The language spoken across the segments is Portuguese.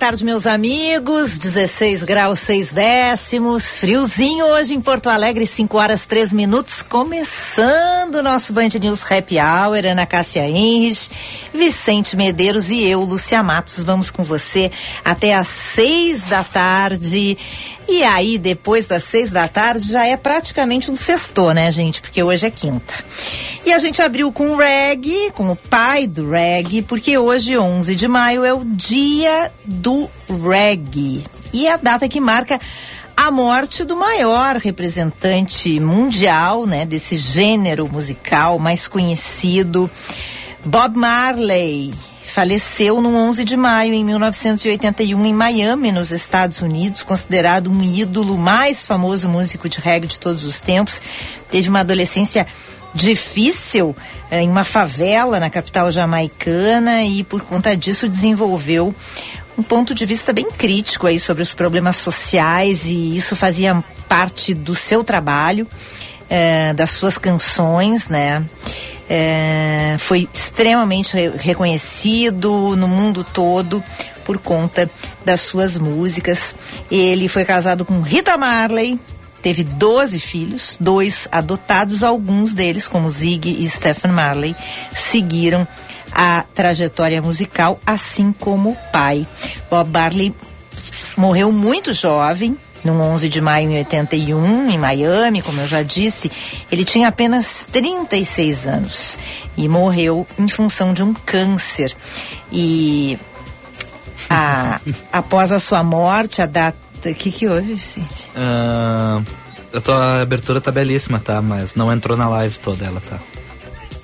Tarde, meus amigos. 16 graus 6 décimos. Friozinho hoje em Porto Alegre, 5 horas 3 minutos. Começando o nosso Band News Happy Hour. Ana Cássia Henrich, Vicente Medeiros e eu, Lúcia Matos. Vamos com você até às 6 da tarde. E aí, depois das seis da tarde, já é praticamente um sexto, né, gente? Porque hoje é quinta. E a gente abriu com o reggae, com o pai do reggae, porque hoje, 11 de maio, é o dia do reggae. E é a data que marca a morte do maior representante mundial, né, desse gênero musical mais conhecido, Bob Marley faleceu no 11 de maio em 1981 em Miami, nos Estados Unidos, considerado um ídolo mais famoso músico de reggae de todos os tempos. Teve uma adolescência difícil eh, em uma favela na capital jamaicana e por conta disso desenvolveu um ponto de vista bem crítico aí sobre os problemas sociais e isso fazia parte do seu trabalho, eh, das suas canções, né? É, foi extremamente re reconhecido no mundo todo por conta das suas músicas. Ele foi casado com Rita Marley, teve 12 filhos, dois adotados, alguns deles, como Zig e Stephen Marley, seguiram a trajetória musical, assim como o pai. Bob Marley morreu muito jovem, no 11 de maio de 81, em Miami, como eu já disse, ele tinha apenas 36 anos e morreu em função de um câncer. E a, após a sua morte, a data. O que, que houve, Vicente? Uh, a tua abertura tá belíssima, tá? Mas não entrou na live toda ela, tá?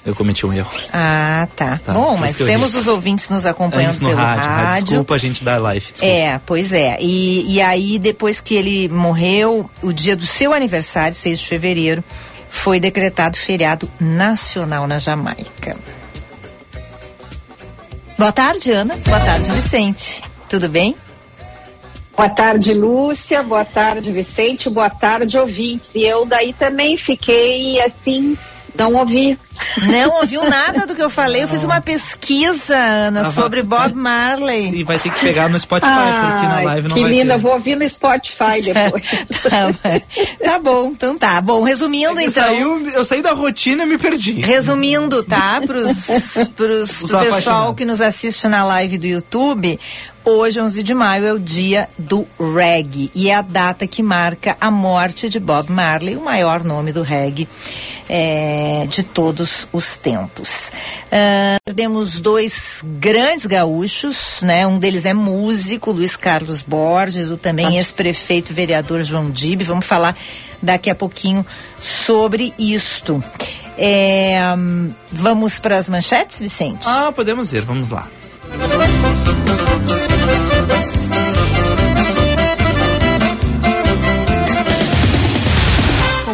Eu cometi um erro. Ah, tá. tá. Bom, mas temos os ouvintes nos acompanhando pelo rádio, rádio. Desculpa a gente dar live. Desculpa. É, pois é. E, e aí, depois que ele morreu, o dia do seu aniversário, 6 de fevereiro, foi decretado feriado nacional na Jamaica. Boa tarde, Ana. Boa tarde, Vicente. Tudo bem? Boa tarde, Lúcia. Boa tarde, Vicente. Boa tarde, ouvintes. E eu daí também fiquei assim não ouvi. Não ouviu nada do que eu falei. Eu fiz uma pesquisa, Ana, ah, sobre Bob Marley. E vai ter que pegar no Spotify, ah, porque na live não que vai linda, ter. vou ouvir no Spotify depois. tá, tá, bom, então tá. Bom, resumindo é então. Saiu, eu saí da rotina e me perdi. Resumindo, tá? Pros, pros, pro pessoal que nos assiste na live do YouTube, Hoje, 11 de maio, é o dia do reggae e é a data que marca a morte de Bob Marley, o maior nome do reggae é, de todos os tempos. Uh, perdemos dois grandes gaúchos, né? Um deles é músico, Luiz Carlos Borges, o também ex-prefeito vereador João Dibe. Vamos falar daqui a pouquinho sobre isto. É, vamos para as manchetes, Vicente? Ah, podemos ir, vamos lá.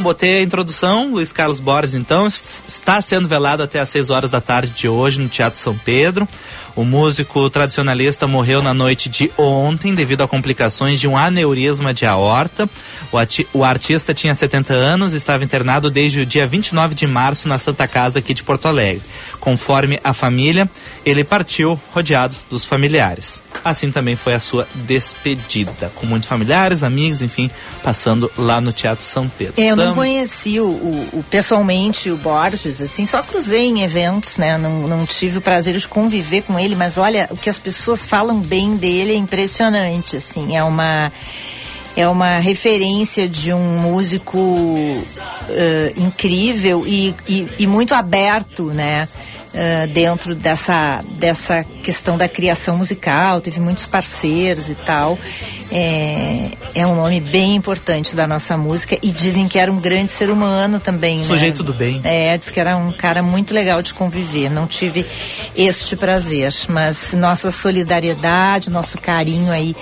Botei a introdução, Luiz Carlos Borges, então, está sendo velado até às 6 horas da tarde de hoje no Teatro São Pedro. O músico tradicionalista morreu na noite de ontem devido a complicações de um aneurisma de aorta. O, o artista tinha 70 anos e estava internado desde o dia 29 de março na Santa Casa aqui de Porto Alegre. Conforme a família, ele partiu rodeado dos familiares. Assim também foi a sua despedida, com muitos familiares, amigos, enfim, passando lá no Teatro São Pedro. É, eu não conheci o, o, o, pessoalmente o Borges, assim, só cruzei em eventos, né? Não, não tive o prazer de conviver com ele, mas olha, o que as pessoas falam bem dele é impressionante, assim, é uma é uma referência de um músico uh, incrível e, e, e, muito aberto, né? Uh, dentro dessa, dessa questão da criação musical, teve muitos parceiros e tal. É, é um nome bem importante da nossa música e dizem que era um grande ser humano também. Né? Sujeito do bem. É, diz que era um cara muito legal de conviver. Não tive este prazer, mas nossa solidariedade, nosso carinho aí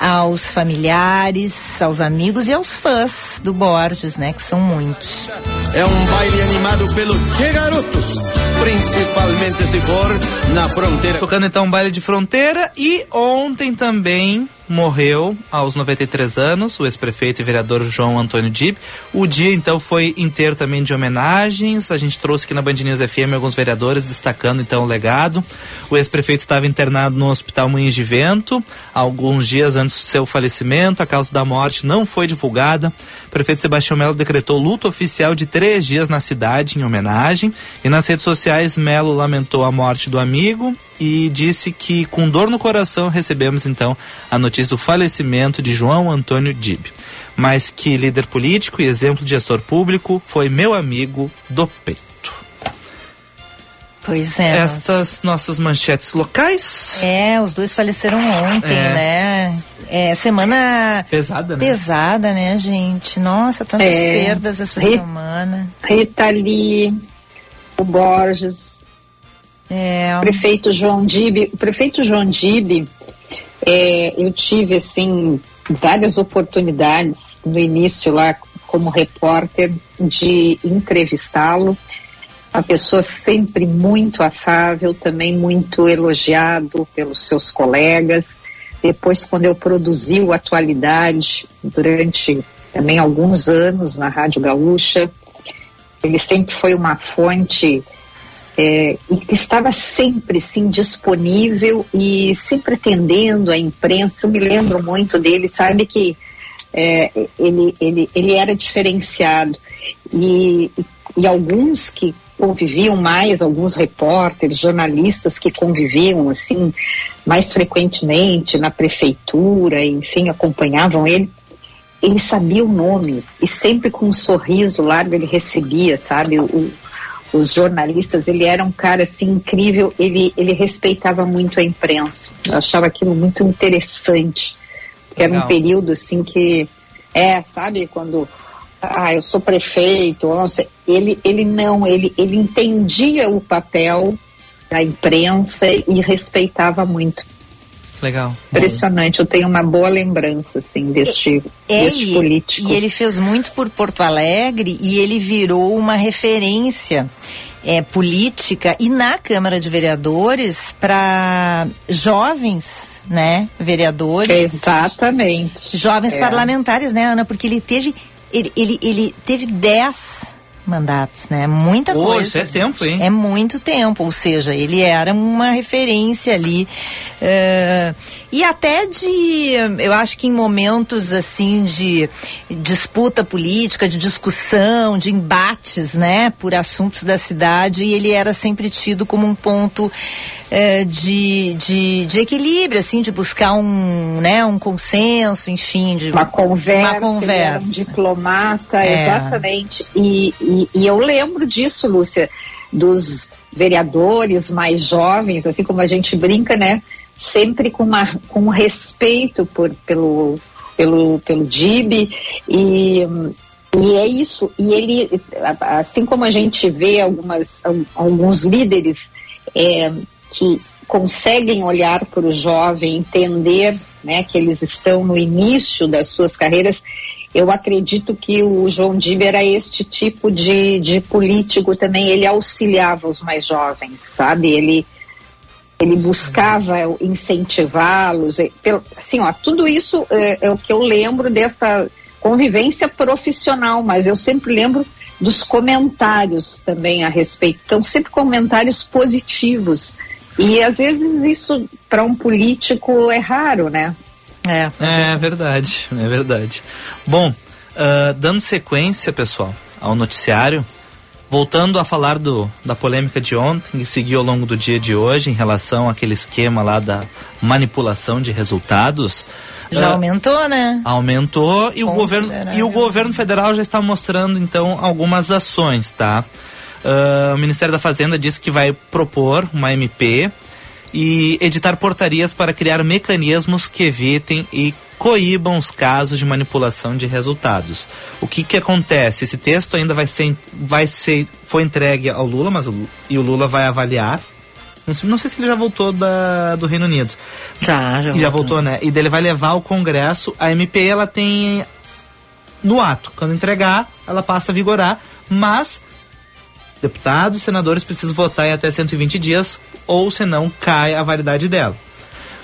aos familiares, aos amigos e aos fãs do Borges, né? Que são muitos. É um baile animado pelo Che Garotos, principalmente se for na fronteira. Tocando então um baile de fronteira e ontem também morreu aos 93 anos, o ex-prefeito e vereador João Antônio Dib. O dia então foi inteiro também de homenagens. A gente trouxe aqui na Band News FM alguns vereadores destacando então o legado. O ex-prefeito estava internado no Hospital Moinhos de Vento alguns dias antes do seu falecimento. A causa da morte não foi divulgada. O prefeito Sebastião Melo decretou luto oficial de três dias na cidade em homenagem. E nas redes sociais, Melo lamentou a morte do amigo e disse que com dor no coração recebemos então a notícia do falecimento de João Antônio Dib, mas que líder político e exemplo de gestor público foi meu amigo do peito. Pois é. Estas nossas manchetes locais. É, os dois faleceram ontem, é. né? É semana pesada, né? Pesada, né, gente? Nossa, tantas é. perdas essa Rita, semana. Rita Lee, o Borges, é. Prefeito João Dib, o prefeito João Dib, é, eu tive assim várias oportunidades no início lá como repórter de entrevistá-lo. Uma pessoa sempre muito afável, também muito elogiado pelos seus colegas. Depois, quando eu produzi o Atualidade, durante também alguns anos na Rádio Gaúcha, ele sempre foi uma fonte é, estava sempre sim disponível e sempre atendendo a imprensa. Eu me lembro muito dele, sabe que é, ele, ele, ele era diferenciado e, e alguns que conviviam mais, alguns repórteres, jornalistas que conviviam assim mais frequentemente na prefeitura, enfim, acompanhavam ele. Ele sabia o nome e sempre com um sorriso largo ele recebia, sabe, o, os jornalistas, ele era um cara assim incrível, ele, ele respeitava muito a imprensa. Eu achava aquilo muito interessante. Era Legal. um período assim que é, sabe, quando ah, eu sou prefeito, ou não sei, ele ele não, ele ele entendia o papel da imprensa e respeitava muito. Legal. Impressionante, eu tenho uma boa lembrança, assim, deste, é, deste político. E ele fez muito por Porto Alegre e ele virou uma referência é, política e na Câmara de Vereadores para jovens, né, vereadores. Exatamente. Jovens é. parlamentares, né, Ana? Porque ele teve ele, ele, ele teve 10 mandatos, né? Muita Pô, coisa. Isso é tempo, hein? É muito tempo, ou seja, ele era uma referência ali. Uh, e até de, eu acho que em momentos assim de disputa política, de discussão, de embates, né? Por assuntos da cidade, ele era sempre tido como um ponto uh, de, de, de equilíbrio, assim, de buscar um, né? Um consenso, enfim. De, uma conversa. Uma conversa. um diplomata, é. exatamente. e, e e, eu lembro disso, Lúcia, dos vereadores mais jovens, assim como a gente brinca, né? Sempre com, uma, com respeito por, pelo, pelo, pelo DIB e, e é isso. E ele, assim como a gente vê algumas, alguns líderes é, que conseguem olhar para o jovem, entender né, que eles estão no início das suas carreiras, eu acredito que o João Diber era este tipo de, de político também, ele auxiliava os mais jovens, sabe? Ele, ele buscava incentivá-los, assim, ó, tudo isso é, é, o que eu lembro desta convivência profissional, mas eu sempre lembro dos comentários também a respeito, então sempre comentários positivos, e às vezes isso para um político é raro, né? É, é verdade, é verdade. Bom, uh, dando sequência, pessoal, ao noticiário, voltando a falar do, da polêmica de ontem e seguir ao longo do dia de hoje em relação àquele esquema lá da manipulação de resultados. Já uh, aumentou, né? Aumentou e o, governo, e o governo federal já está mostrando então algumas ações, tá? Uh, o Ministério da Fazenda disse que vai propor uma MP e editar portarias para criar mecanismos que evitem e coíbam os casos de manipulação de resultados. O que que acontece? Esse texto ainda vai ser, vai ser, foi entregue ao Lula, mas o, e o Lula vai avaliar. Não sei, não sei se ele já voltou da, do Reino Unido. Já, já. Já voltou, né? E dele vai levar ao Congresso. A MP ela tem no ato, quando entregar, ela passa a vigorar, mas deputados, senadores precisam votar em até 120 dias, ou senão cai a validade dela.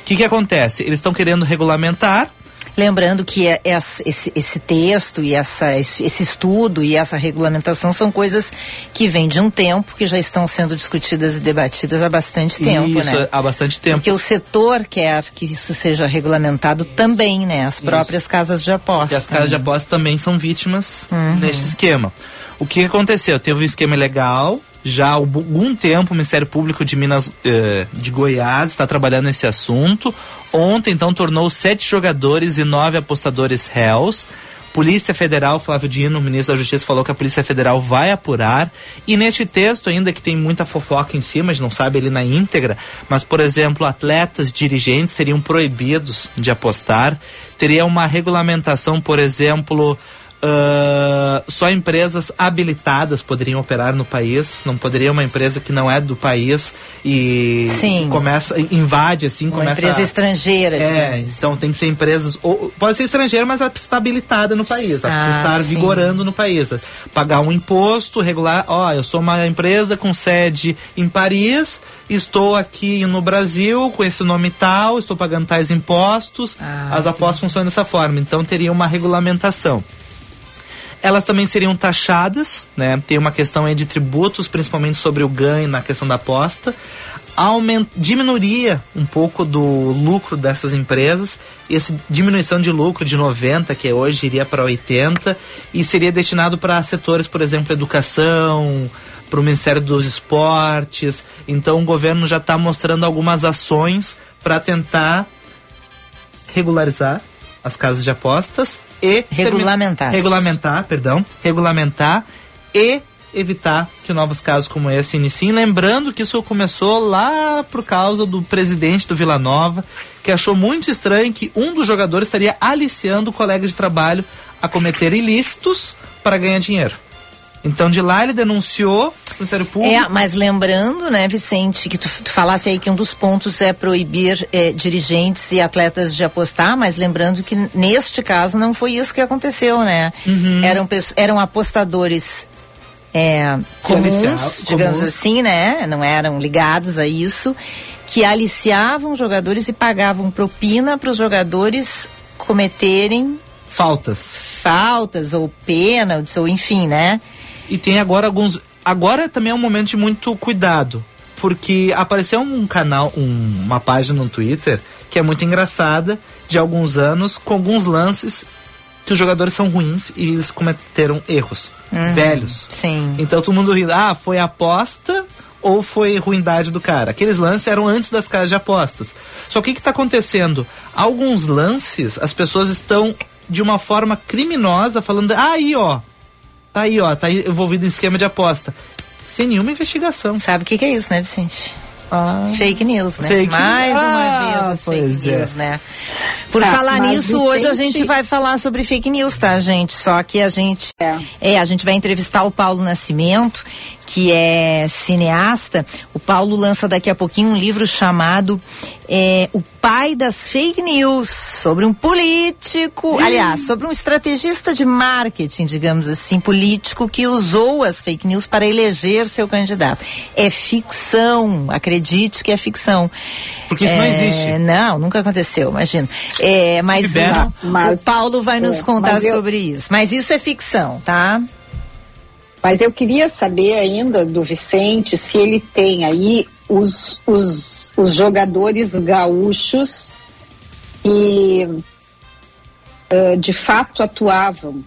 O que, que acontece? Eles estão querendo regulamentar Lembrando que é, é esse, esse, texto e essa, esse estudo e essa regulamentação são coisas que vêm de um tempo, que já estão sendo discutidas e debatidas há bastante tempo, isso, né? há bastante tempo. Porque o setor quer que isso seja regulamentado também, né? As próprias isso. casas de aposta. Porque as casas de aposta também são vítimas uhum. neste esquema. O que aconteceu? Teve um esquema legal, já há algum tempo o Ministério Público de Minas eh, de Goiás está trabalhando nesse assunto. Ontem, então, tornou sete jogadores e nove apostadores réus. Polícia Federal, Flávio Dino, ministro da Justiça, falou que a Polícia Federal vai apurar. E neste texto, ainda que tem muita fofoca em cima, a gente não sabe ele na íntegra, mas, por exemplo, atletas, dirigentes seriam proibidos de apostar. Teria uma regulamentação, por exemplo, Uh, só empresas habilitadas poderiam operar no país, não poderia uma empresa que não é do país e, Sim. começa invade assim, uma começa empresa estrangeira. É, assim. então tem que ser empresas ou, pode ser estrangeira, mas ela precisa estar habilitada no país, ela ah, precisa estar sim. vigorando no país, pagar um imposto regular. Ó, eu sou uma empresa com sede em Paris, estou aqui no Brasil com esse nome tal, estou pagando tais impostos. Ah, as apostas funcionam dessa forma, então teria uma regulamentação elas também seriam taxadas, né? Tem uma questão aí de tributos, principalmente sobre o ganho na questão da aposta. Aument... diminuiria um pouco do lucro dessas empresas. Essa diminuição de lucro de 90, que hoje iria para 80, e seria destinado para setores, por exemplo, educação, para o Ministério dos Esportes. Então o governo já está mostrando algumas ações para tentar regularizar as casas de apostas e regulamentar. Regulamentar, perdão, regulamentar e evitar que novos casos como esse iniciem. Lembrando que isso começou lá por causa do presidente do Vila Nova, que achou muito estranho que um dos jogadores estaria aliciando o colega de trabalho a cometer ilícitos para ganhar dinheiro. Então de lá ele denunciou o Ministério Público. É, mas lembrando, né, Vicente, que tu, tu falasse aí que um dos pontos é proibir é, dirigentes e atletas de apostar, mas lembrando que neste caso não foi isso que aconteceu, né? Uhum. Eram, eram apostadores é, comuns, digamos comuns. assim, né? Não eram ligados a isso, que aliciavam jogadores e pagavam propina para os jogadores cometerem faltas. Faltas ou pênaltis, ou enfim, né? E tem agora alguns. Agora também é um momento de muito cuidado. Porque apareceu um canal, um, uma página no Twitter que é muito engraçada, de alguns anos, com alguns lances que os jogadores são ruins e eles cometeram erros uhum, velhos. Sim. Então todo mundo rindo, ah, foi aposta ou foi ruindade do cara? Aqueles lances eram antes das casas de apostas. Só que o que está acontecendo? Alguns lances, as pessoas estão de uma forma criminosa falando, ah, aí ó, Tá aí, ó, tá envolvido em esquema de aposta. Sem nenhuma investigação. Sabe o que, que, é isso, né, Vicente? Ah, fake news, né? Fake Mais uma ah, vez fake é. news, né? Por tá, falar nisso, Vicente... hoje a gente vai falar sobre fake news, tá, gente? Só que a gente é. é, a gente vai entrevistar o Paulo Nascimento, que é cineasta. O Paulo lança daqui a pouquinho um livro chamado é, O Pai das Fake News, sobre um político, aliás, sobre um estrategista de marketing, digamos assim, político, que usou as fake news para eleger seu candidato. É ficção, acredite que é ficção. Porque isso é, não existe. Não, nunca aconteceu, imagina. É, mas, o, mas, o Paulo vai nos é, contar eu... sobre isso. Mas isso é ficção, tá? Mas eu queria saber ainda do Vicente se ele tem aí os, os, os jogadores gaúchos que uh, de fato atuavam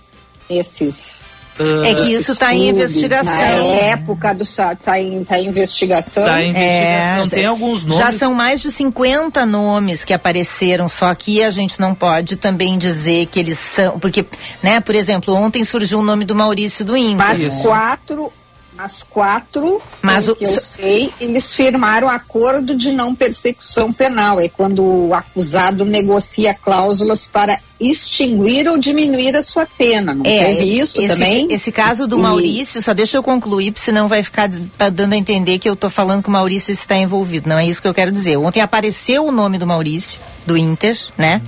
nesses Uh, é que isso está em investigação. Na época do está em, tá em investigação. Está em investigação. É, Tem alguns nomes. Já são mais de 50 nomes que apareceram, só que a gente não pode também dizer que eles são. Porque, né, por exemplo, ontem surgiu o nome do Maurício do Inter. Mas quatro As quatro, Mas o que eu sei, eles firmaram acordo de não persecução penal. É quando o acusado negocia cláusulas para extinguir ou diminuir a sua pena. Não é, teve isso esse, também? Esse caso do. Maurício, só deixa eu concluir, porque senão vai ficar tá dando a entender que eu estou falando que o Maurício está envolvido. Não é isso que eu quero dizer. Ontem apareceu o nome do Maurício do Inter, né?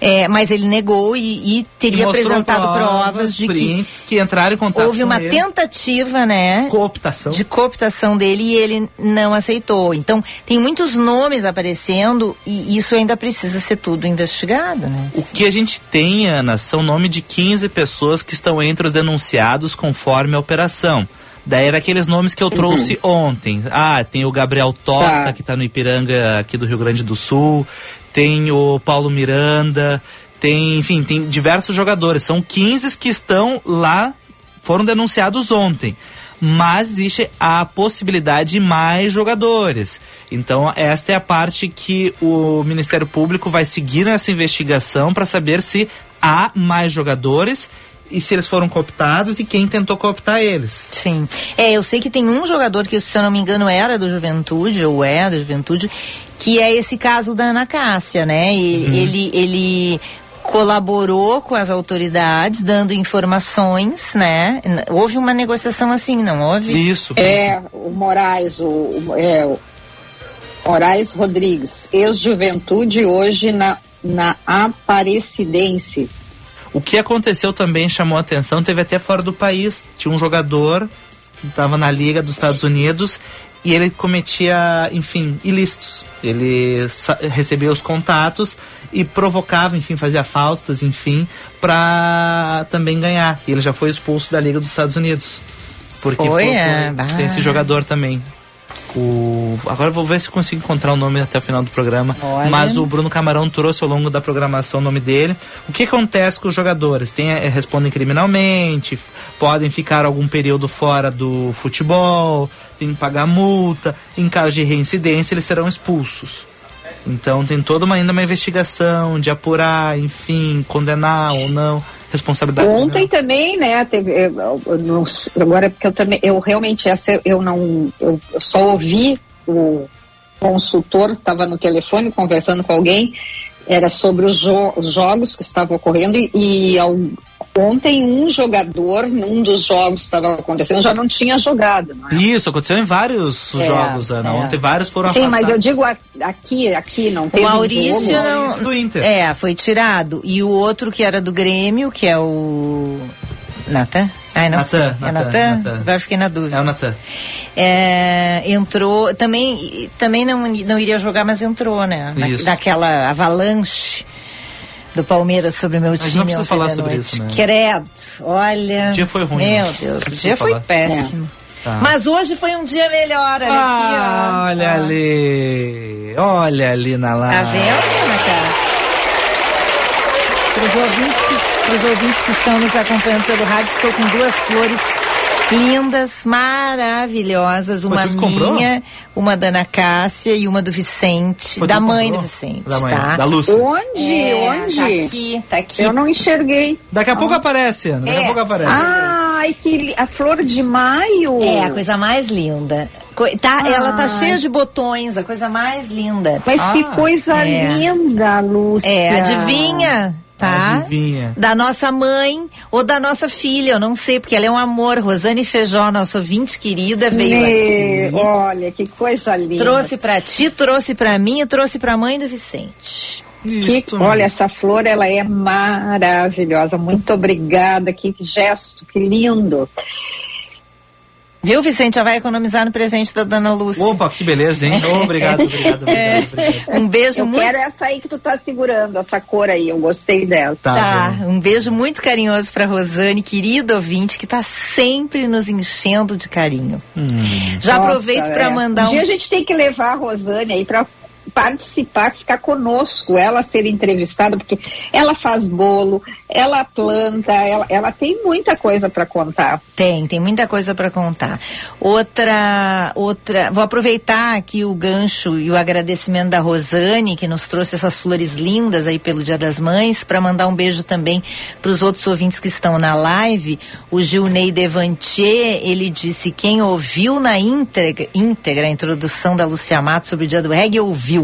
É. É, mas ele negou e, e teria e apresentado provas, de que, que entraram em contato houve uma ele. tentativa, né? Cooptação. De cooptação dele e ele não aceitou. Então tem muitos nomes aparecendo e isso ainda precisa ser tudo investigado, né? O que a gente tem, Ana, são nome de 15 pessoas que estão entre os denunciados conforme a operação. Daí era aqueles nomes que eu trouxe uhum. ontem. Ah, tem o Gabriel Tota, tá. que está no Ipiranga aqui do Rio Grande do Sul. Tem o Paulo Miranda. Tem, enfim, tem diversos jogadores. São 15 que estão lá, foram denunciados ontem mas existe a possibilidade de mais jogadores. Então, esta é a parte que o Ministério Público vai seguir nessa investigação para saber se há mais jogadores e se eles foram cooptados e quem tentou cooptar eles. Sim. É, eu sei que tem um jogador que, se eu não me engano, era do Juventude, ou é do Juventude, que é esse caso da Ana Cássia, né? E, uhum. Ele, ele colaborou com as autoridades, dando informações, né? Houve uma negociação assim, não houve? Isso. É, o Moraes, o, o é, o Moraes Rodrigues, ex-juventude, hoje na, na Aparecidense o que aconteceu também chamou a atenção, teve até fora do país. Tinha um jogador que estava na Liga dos Estados Unidos e ele cometia, enfim, ilícitos. Ele recebia os contatos e provocava, enfim, fazia faltas, enfim, para também ganhar. E ele já foi expulso da Liga dos Estados Unidos. Porque foi, foi, é, foi tem esse jogador também. O... Agora vou ver se consigo encontrar o nome até o final do programa. Olha. Mas o Bruno Camarão trouxe ao longo da programação o nome dele. O que acontece com os jogadores? Tem, é, respondem criminalmente, podem ficar algum período fora do futebol, tem que pagar multa. Em caso de reincidência, eles serão expulsos. Então tem toda uma, ainda uma investigação de apurar, enfim, condenar ou não responsabilidade. Ontem né? também, né? Teve, eu, eu, não, agora porque eu também, eu realmente essa eu não, eu só ouvi o consultor estava no telefone conversando com alguém era sobre os, jo os jogos que estavam ocorrendo e, e ao, ontem um jogador num dos jogos que estava acontecendo já não tinha jogado. Não é? Isso, aconteceu em vários é, jogos, Ana. É. Ontem vários foram Sim, afastados. mas eu digo aqui, aqui não teve o Maurício jogo. não, Maurício do Inter. É, foi tirado. E o outro que era do Grêmio, que é o Natan? Ai, não Natan, sei. É Natan? Natan? Agora fiquei na dúvida. É o Natan. É, entrou, também, também não, não iria jogar, mas entrou, né? Na, naquela avalanche do Palmeiras sobre o meu time. Mas não precisa falar sobre noite. isso, né? Credo, olha. O dia foi ruim. Meu né? Deus, o dia falar. foi péssimo. É. Tá. Mas hoje foi um dia melhor, olha ah, aqui, Olha ah. ali, olha ali na live. Tá vendo, Ana Cássia? Para os ouvintes que estão nos acompanhando pelo rádio, estou com duas flores lindas, maravilhosas. Uma minha, uma da Ana Cássia e uma do Vicente. Da mãe comprou? do Vicente, da mãe, tá? Da Lúcia. Onde? É, Onde? Tá aqui, tá aqui. Eu não enxerguei. Daqui a pouco aparece, Ana. Daqui é. a pouco aparece. Ai, que a flor de maio. É, a coisa mais linda. Tá, ela tá cheia de botões, a coisa mais linda. Mas ah, que coisa é. linda, Lúcia. É, adivinha? Tá? Adivinha. Da nossa mãe ou da nossa filha, eu não sei, porque ela é um amor. Rosane Feijó, nossa ouvinte querida, veio Me... aqui. Olha, que coisa linda. Trouxe para ti, trouxe para mim e trouxe para a mãe do Vicente. Que, olha, essa flor, ela é maravilhosa. Muito obrigada, que gesto, que lindo. Viu, Vicente? Já vai economizar no presente da Dona Lúcia. Opa, que beleza, hein? Oh, obrigado, obrigado, é. obrigado, Um beijo eu muito... quero essa aí que tu tá segurando, essa cor aí, eu gostei dela. Tá, tá. um beijo muito carinhoso pra Rosane, querida ouvinte, que tá sempre nos enchendo de carinho. Hum. Já Nossa, aproveito para é. mandar um... um dia a gente tem que levar a Rosane aí pra participar, ficar conosco, ela ser entrevistada, porque ela faz bolo, ela planta, ela, ela tem muita coisa para contar. Tem, tem muita coisa para contar. Outra, outra, vou aproveitar aqui o gancho e o agradecimento da Rosane, que nos trouxe essas flores lindas aí pelo Dia das Mães, para mandar um beijo também para os outros ouvintes que estão na live. O Gilney Devantier, ele disse: quem ouviu na íntegra, íntegra a introdução da Lucia Mato sobre o Dia do Reggae, ouviu.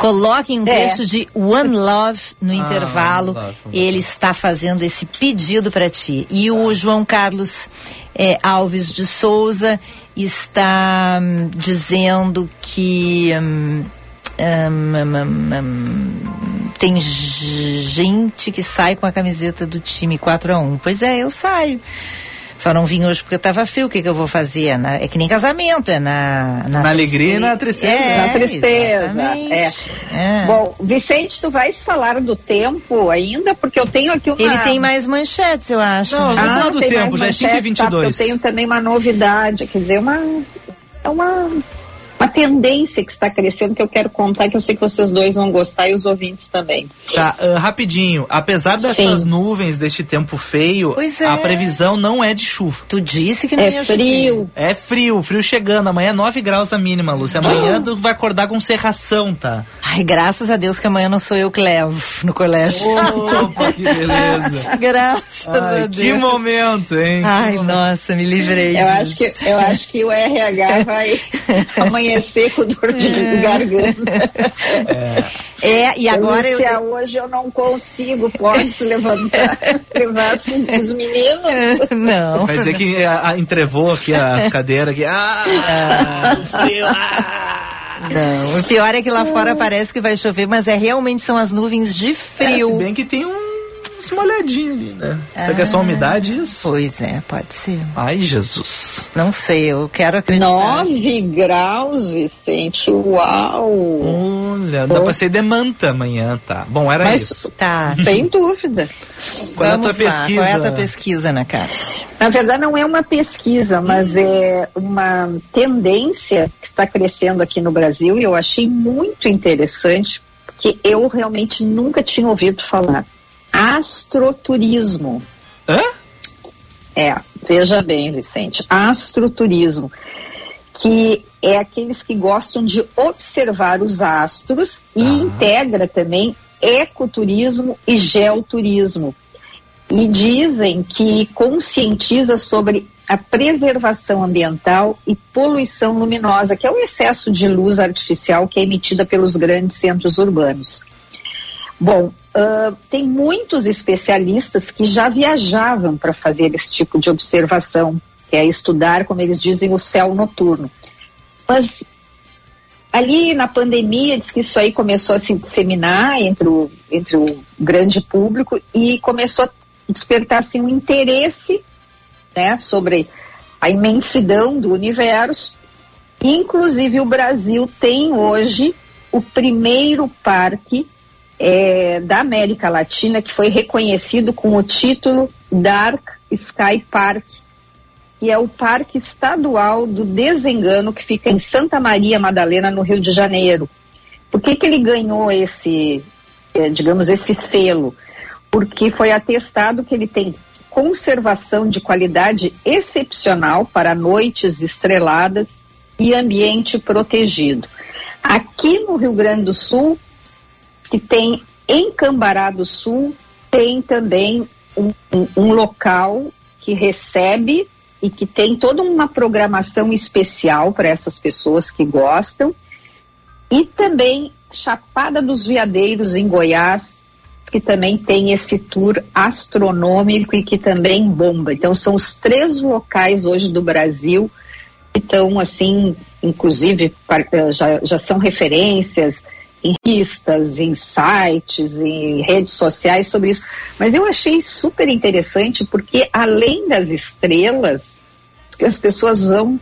Coloque um é. trecho de One Love no ah, intervalo. Love, Ele está fazendo esse pedido para ti. E o João Carlos é, Alves de Souza está hum, dizendo que hum, hum, hum tem gente que sai com a camiseta do time 4 a 1 Pois é, eu saio. Só não vim hoje porque estava frio. O que, que eu vou fazer? Na, é que nem casamento, é na. Na, na alegria e na tristeza. É, na tristeza. É. é. Bom, Vicente, tu vais falar do tempo ainda? Porque eu tenho aqui uma. Ele tem mais manchetes, eu acho. Não, ah, do tempo, já é 5 e 22 tá, Eu tenho também uma novidade, quer dizer, uma. É uma uma tendência que está crescendo que eu quero contar, que eu sei que vocês dois vão gostar e os ouvintes também. Tá, uh, rapidinho. Apesar dessas Sim. nuvens, deste tempo feio, é. a previsão não é de chuva. Tu disse que não é ia frio. É frio, frio chegando. Amanhã é 9 graus a mínima, Lúcia. Amanhã tu vai acordar com serração, tá? Ai, graças a Deus que amanhã não sou eu que levo no colégio. Opa, que beleza. graças Ai, a Deus. Que momento, hein? Ai, nossa, me livrei. Eu acho que, eu acho que o RH vai amanhã amanhecer com dor de é. garganta. É. é, e agora eu. eu... hoje eu não consigo, pode se levantar, levar os meninos. Não. Vai dizer que a, a, entrevou aqui a cadeira aqui. Ah, frio, ah. Não, o pior é que lá fora parece que vai chover, mas é realmente são as nuvens de frio. É, se bem que tem um molhadinho ali, né? Ah, Será que é só umidade isso? Pois é, pode ser. Ai, Jesus. Não sei, eu quero acreditar. 9 graus, Vicente, uau! Olha, dá oh. pra ser de manta amanhã, tá? Bom, era Mas, isso. Tá. Sem dúvida. Qual Vamos é a tua lá. pesquisa? Qual é a tua pesquisa, Ana Cássia? Na verdade, não é uma pesquisa, mas é uma tendência que está crescendo aqui no Brasil e eu achei muito interessante, porque eu realmente nunca tinha ouvido falar astroturismo. Hã? É, veja bem, Vicente, astroturismo, que é aqueles que gostam de observar os astros e ah. integra também ecoturismo e geoturismo. E dizem que conscientiza sobre a preservação ambiental e poluição luminosa, que é o excesso de luz artificial que é emitida pelos grandes centros urbanos. Bom, uh, tem muitos especialistas que já viajavam para fazer esse tipo de observação, que é estudar, como eles dizem, o céu noturno. Mas ali na pandemia diz que isso aí começou a se disseminar entre o, entre o grande público e começou a despertar assim, um interesse né, sobre a imensidão do universo. Inclusive o Brasil tem hoje o primeiro parque é, da América Latina que foi reconhecido com o título Dark Sky Park, que é o Parque Estadual do Desengano, que fica em Santa Maria Madalena, no Rio de Janeiro. Por que, que ele ganhou esse, é, digamos, esse selo? Porque foi atestado que ele tem conservação de qualidade excepcional para noites estreladas e ambiente protegido. Aqui no Rio Grande do Sul, que tem em Cambará do Sul, tem também um, um, um local que recebe e que tem toda uma programação especial para essas pessoas que gostam. E também Chapada dos Veadeiros, em Goiás, que também tem esse tour astronômico e que também bomba. Então, são os três locais hoje do Brasil que estão, assim, inclusive, eh, já, já são referências em listas, em sites, em redes sociais sobre isso. Mas eu achei super interessante porque além das estrelas, as pessoas vão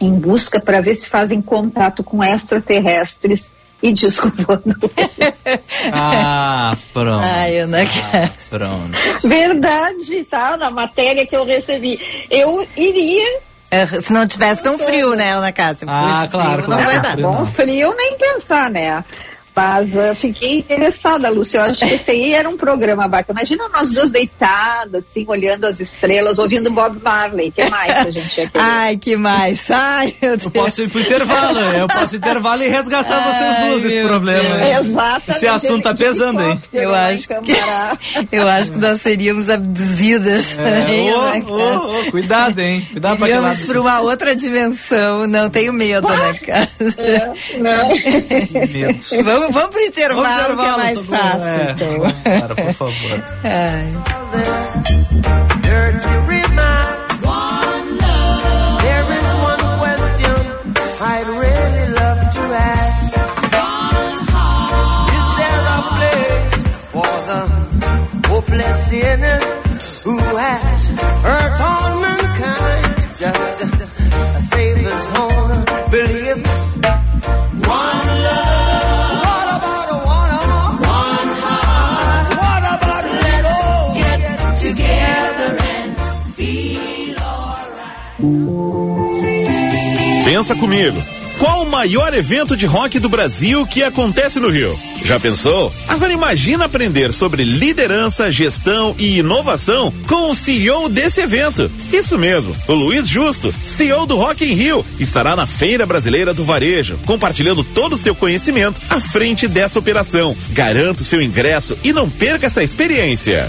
em busca para ver se fazem contato com extraterrestres e disco ah, pronto. Ai, eu não ah, pronto. Verdade, tá? Na matéria que eu recebi. Eu iria se não tivesse tão frio, né, Ana Cássia? Ah, claro, claro. Não vai dar. Bom frio nem pensar, né? Mas uh, fiquei interessada, Lúcia. Eu acho que esse aí era um programa bacana. Imagina nós duas deitadas, assim, olhando as estrelas, ouvindo Bob Marley. que mais a gente ia querer? Ai, que mais? Ai, meu Deus. Eu posso ir pro intervalo, eu posso ir pro intervalo e resgatar Ai, vocês duas desse problema. Né? Exatamente. Esse assunto tá pesando, hein? Eu acho, que, eu acho que nós seríamos abduzidas. É, oh, oh, oh, cuidado, hein? Cuidado pra Iríamos para uma outra dimensão. Não tenho medo, né, casa? É, não. medo. Vamos vamos, vamos pro intervalo, vamos intervalo que é mais fácil. É. Então. Para, por favor. Ai. sinners who has hurt mankind. Pensa comigo. Qual o maior evento de rock do Brasil que acontece no Rio? Já pensou? Agora imagina aprender sobre liderança, gestão e inovação com o CEO desse evento. Isso mesmo, o Luiz Justo, CEO do Rock in Rio, estará na Feira Brasileira do Varejo, compartilhando todo o seu conhecimento à frente dessa operação. Garanta o seu ingresso e não perca essa experiência.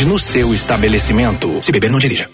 no seu estabelecimento. Se beber, não dirija.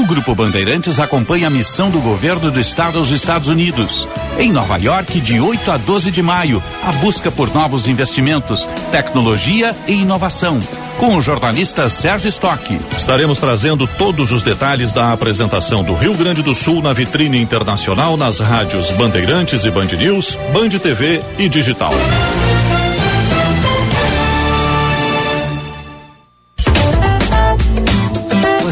O Grupo Bandeirantes acompanha a missão do governo do estado aos Estados Unidos. Em Nova York, de 8 a 12 de maio, a busca por novos investimentos, tecnologia e inovação. Com o jornalista Sérgio Stock. Estaremos trazendo todos os detalhes da apresentação do Rio Grande do Sul na vitrine internacional nas rádios Bandeirantes e Band News, Band TV e Digital.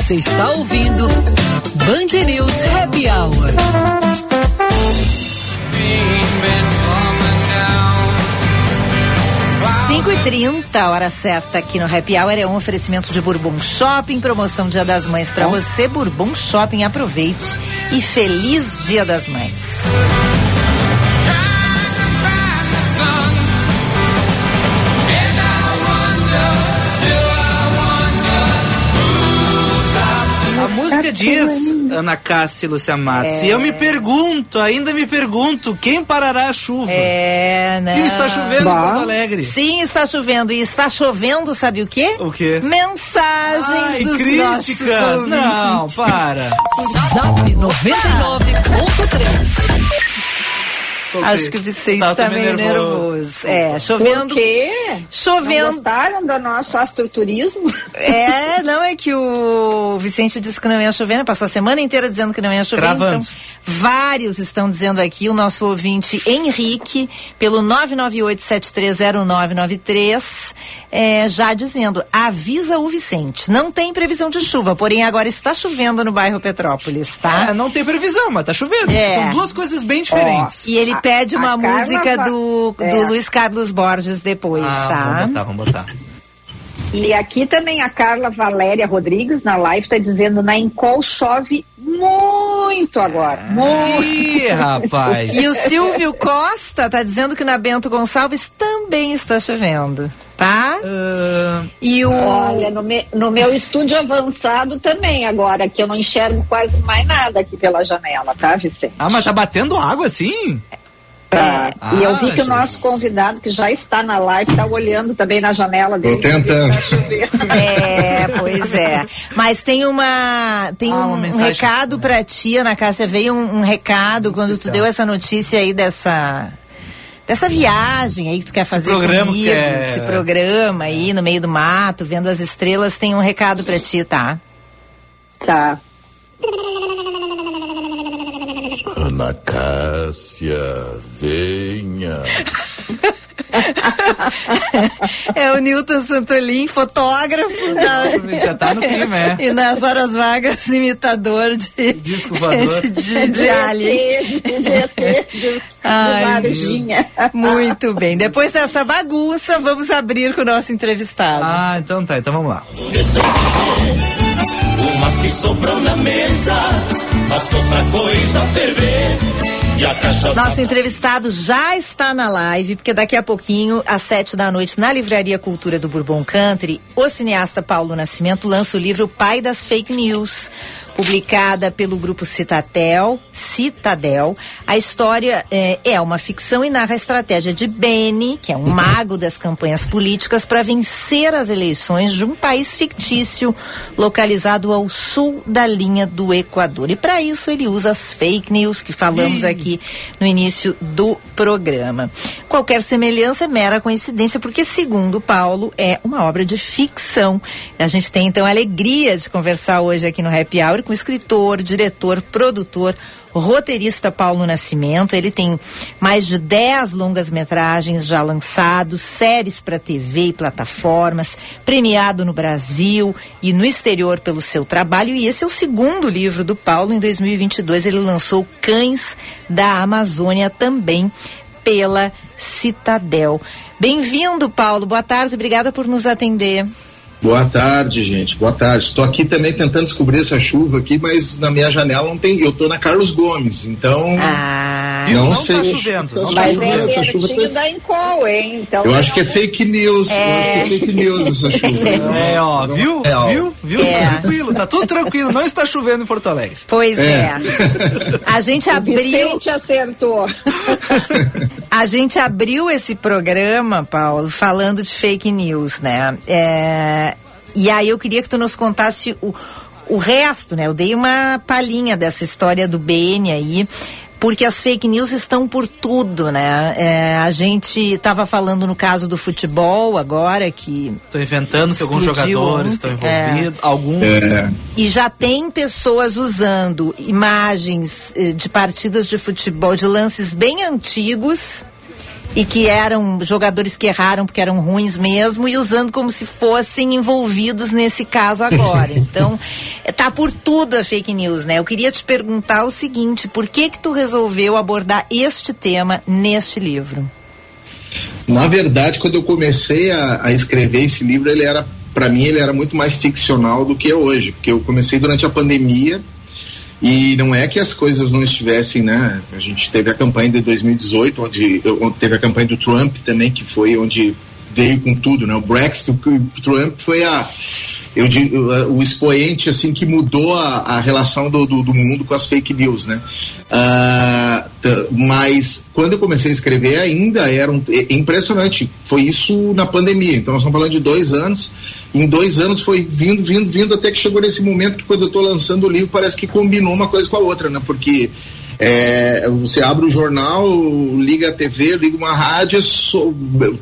Você está ouvindo Band News Happy Hour. Cinco e trinta, hora certa aqui no Happy Hour é um oferecimento de Bourbon Shopping, promoção Dia das Mães para você, Bourbon Shopping, aproveite e feliz Dia das Mães. Diz, Ana Cássia e Lúcia Matos. É... E eu me pergunto, ainda me pergunto, quem parará a chuva? É, né? Sim, está chovendo bah. em Porto Alegre. Sim, está chovendo. E está chovendo, sabe o quê? O quê? Mensagens Ai, dos críticas. Não, para. Zap 99.3 Acho que o Vicente tá, tá meio nervoso. nervoso. É, chovendo. Por quê? Chovendo. Não gostaram do nosso astroturismo? É, não é que o Vicente disse que não ia chover, né? Passou a semana inteira dizendo que não ia chover. Então, vários estão dizendo aqui, o nosso ouvinte Henrique, pelo 998730993, é, já dizendo, avisa o Vicente. Não tem previsão de chuva, porém agora está chovendo no bairro Petrópolis, tá? É, não tem previsão, mas tá chovendo. É. São duas coisas bem diferentes. Oh, e ele a, pede uma música do, do é. Luiz Carlos Borges depois, ah, tá? Vamos botar, vamos botar. E aqui também a Carla Valéria Rodrigues na live está dizendo na Encol chove muito agora. Muito. Ih, rapaz. e o Silvio Costa está dizendo que na Bento Gonçalves também está chovendo. Tá? Uh, e o... Olha, no, me, no meu estúdio avançado também agora, que eu não enxergo quase mais nada aqui pela janela, tá, Vicente? Ah, mas tá batendo água assim? Tá. Ah, e eu vi que o nosso convidado, que já está na live, está olhando também na janela dele. Tô tentando. é, pois é. Mas tem uma tem ah, um, um recado para ti, Ana Cássia, veio um, um recado quando tu deu essa notícia aí dessa dessa viagem aí que tu quer fazer esse programa comigo, é... esse programa aí no meio do mato, vendo as estrelas, tem um recado para ti, tá? Tá. Ana Cássia, venha. é o Newton Santolin, fotógrafo. Da... Já tá no clima, é. E nas horas vagas, imitador de. Disco voador. De, de, de alien. De, de, de, de, Ai, muito bem. Depois dessa bagunça, vamos abrir com o nosso entrevistado. Ah, então tá. Então vamos lá. Umas que sobrou na mesa bastou pra coisa ferver. Nosso entrevistado já está na live, porque daqui a pouquinho, às sete da noite, na Livraria Cultura do Bourbon Country, o cineasta Paulo Nascimento lança o livro Pai das Fake News publicada pelo grupo Citatel, Citadel. A história é, é uma ficção e narra a estratégia de Benny, que é um mago das campanhas políticas, para vencer as eleições de um país fictício localizado ao sul da linha do Equador. E para isso ele usa as fake news que falamos aqui no início do programa. Qualquer semelhança é mera coincidência, porque, segundo Paulo, é uma obra de ficção. A gente tem então a alegria de conversar hoje aqui no Happy Hour com o escritor, diretor, produtor, roteirista Paulo Nascimento. Ele tem mais de 10 longas-metragens já lançados, séries para TV e plataformas, premiado no Brasil e no exterior pelo seu trabalho. E esse é o segundo livro do Paulo. Em 2022, ele lançou Cães da Amazônia também pela Citadel. Bem-vindo, Paulo. Boa tarde, obrigada por nos atender. Boa tarde, gente. Boa tarde. Estou aqui também tentando descobrir essa chuva aqui, mas na minha janela não tem. Eu estou na Carlos Gomes, então. Ah, não, não sei. Tá chovendo. Tá mas chovendo. é essa chuva tá... da Encol, hein? Então, eu acho que é fake news. É... Eu acho que é fake news essa chuva. É, ó, viu? É, viu? Viu? É. Tranquilo, tá tudo tranquilo. Não está chovendo em Porto Alegre. Pois é. é. A gente abriu. Vicente acertou. A gente abriu esse programa, Paulo, falando de fake news, né? É, e aí eu queria que tu nos contasse o, o resto, né? Eu dei uma palhinha dessa história do BN aí porque as fake news estão por tudo, né? É, a gente estava falando no caso do futebol agora que estão inventando que alguns jogadores estão envolvidos, é, alguns é. e já tem pessoas usando imagens eh, de partidas de futebol, de lances bem antigos e que eram jogadores que erraram porque eram ruins mesmo e usando como se fossem envolvidos nesse caso agora. Então, tá por tudo a fake news, né? Eu queria te perguntar o seguinte, por que que tu resolveu abordar este tema neste livro? Na verdade, quando eu comecei a, a escrever esse livro, ele era, para mim, ele era muito mais ficcional do que é hoje, porque eu comecei durante a pandemia e não é que as coisas não estivessem, né? A gente teve a campanha de 2018, onde, onde teve a campanha do Trump também, que foi onde veio com tudo, né? O Brexit, o Trump foi a eu digo, o expoente assim que mudou a, a relação do, do, do, mundo com as fake news, né? Uh, mas quando eu comecei a escrever ainda era um, é, impressionante. Foi isso na pandemia. Então nós estamos falando de dois anos. Em dois anos foi vindo, vindo, vindo até que chegou nesse momento que quando eu estou lançando o livro parece que combinou uma coisa com a outra, né? Porque É, você abre o jornal, liga a TV, liga uma rádio, so,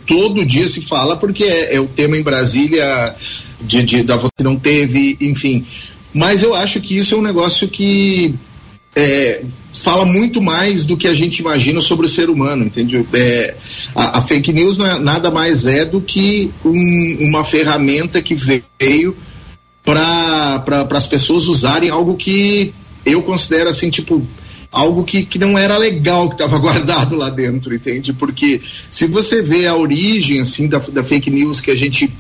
todo dia se fala porque é, é o tema em Brasília de, de, da que não teve, enfim. Mas eu acho que isso é um negócio que é, fala muito mais do que a gente imagina sobre o ser humano, entende? É, a, a, fake news é, nada mais é do que um, uma ferramenta que veio para pra, as pessoas usarem algo que eu considero assim, tipo, algo que, que não era legal que estava guardado lá dentro, entende? Porque se você vê a origem assim da, da fake news que a gente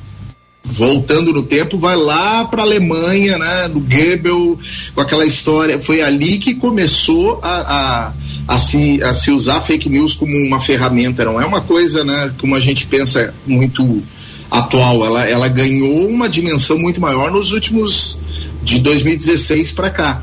voltando no tempo, vai lá para a Alemanha, né, no Goebbels, com aquela história. Foi ali que começou a, a, a, se, a se usar fake news como uma ferramenta. Não é uma coisa, né, como a gente pensa muito atual. Ela, ela ganhou uma dimensão muito maior nos últimos de 2016 para cá.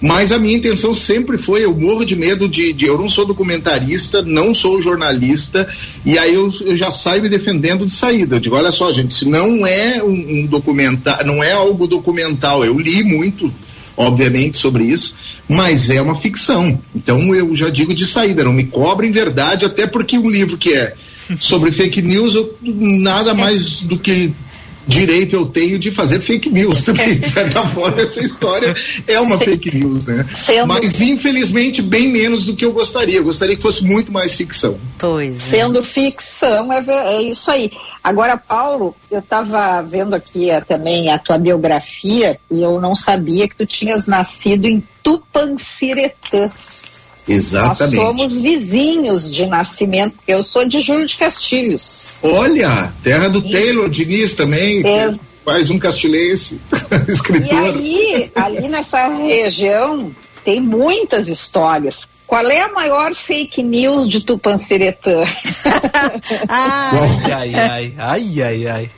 Mas a minha intenção sempre foi, eu morro de medo de, de eu não sou documentarista, não sou jornalista, e aí eu, eu, já saio me defendendo de saída. Eu digo, olha só, gente, se não é um, um documentário, não é algo documental, eu li muito, obviamente, sobre isso, mas é uma ficção. Então eu já digo de saída, não me cobrem verdade, até porque um livro que é sobre fake news, eu, nada mais do que direito eu tenho de fazer fake news também, de certa forma, essa história é uma fake news, né? Sendo... Mas infelizmente bem menos do que eu gostaria. Eu gostaria que fosse muito mais ficção. Pois. É. Sendo ficção, é, é isso aí. Agora, Paulo, eu estava vendo aqui é, também a tua biografia e eu não sabia que tu tinhas nascido em Tupanciretã. Exatamente. Nós somos vizinhos de nascimento, eu sou de Júlio de Castilhos. Olha, terra do e... Taylor Diniz também. É... Faz um castilhense, escritor. E aí, ali nessa região, tem muitas histórias. Qual é a maior fake news de Tupanciretã? ai, ai, ai, ai, ai, ai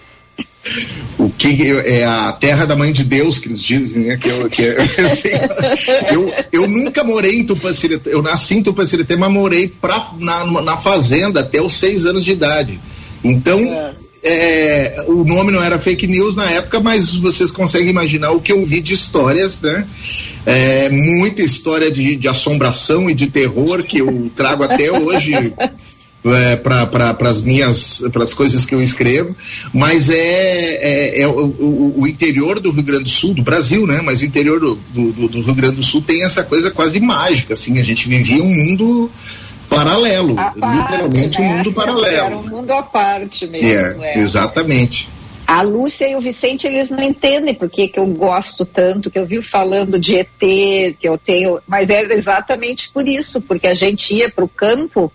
o que é a terra da mãe de Deus que eles dizem, né? Que eu, que é, assim, eu, eu nunca morei em Tupanciretê, eu nasci em Tupanciretê, mas morei pra, na, na fazenda até os seis anos de idade. Então, é. É, o nome não era fake news na época, mas vocês conseguem imaginar o que eu vi de histórias, né? É, muita história de, de assombração e de terror que eu trago até hoje é, para as minhas para as coisas que eu escrevo, mas é, é, é o, o, interior do Rio Grande do Sul, do Brasil, né? Mas o interior do, do, do, Rio Grande do Sul tem essa coisa quase mágica, assim, a gente vivia um mundo paralelo, parte, literalmente né? um mundo paralelo. Era um mundo à parte mesmo. É, é. exatamente. A Lúcia e o Vicente, eles não entendem porque que eu gosto tanto, que eu vi falando de ET, que eu tenho, mas era exatamente por isso, porque a gente ia para o campo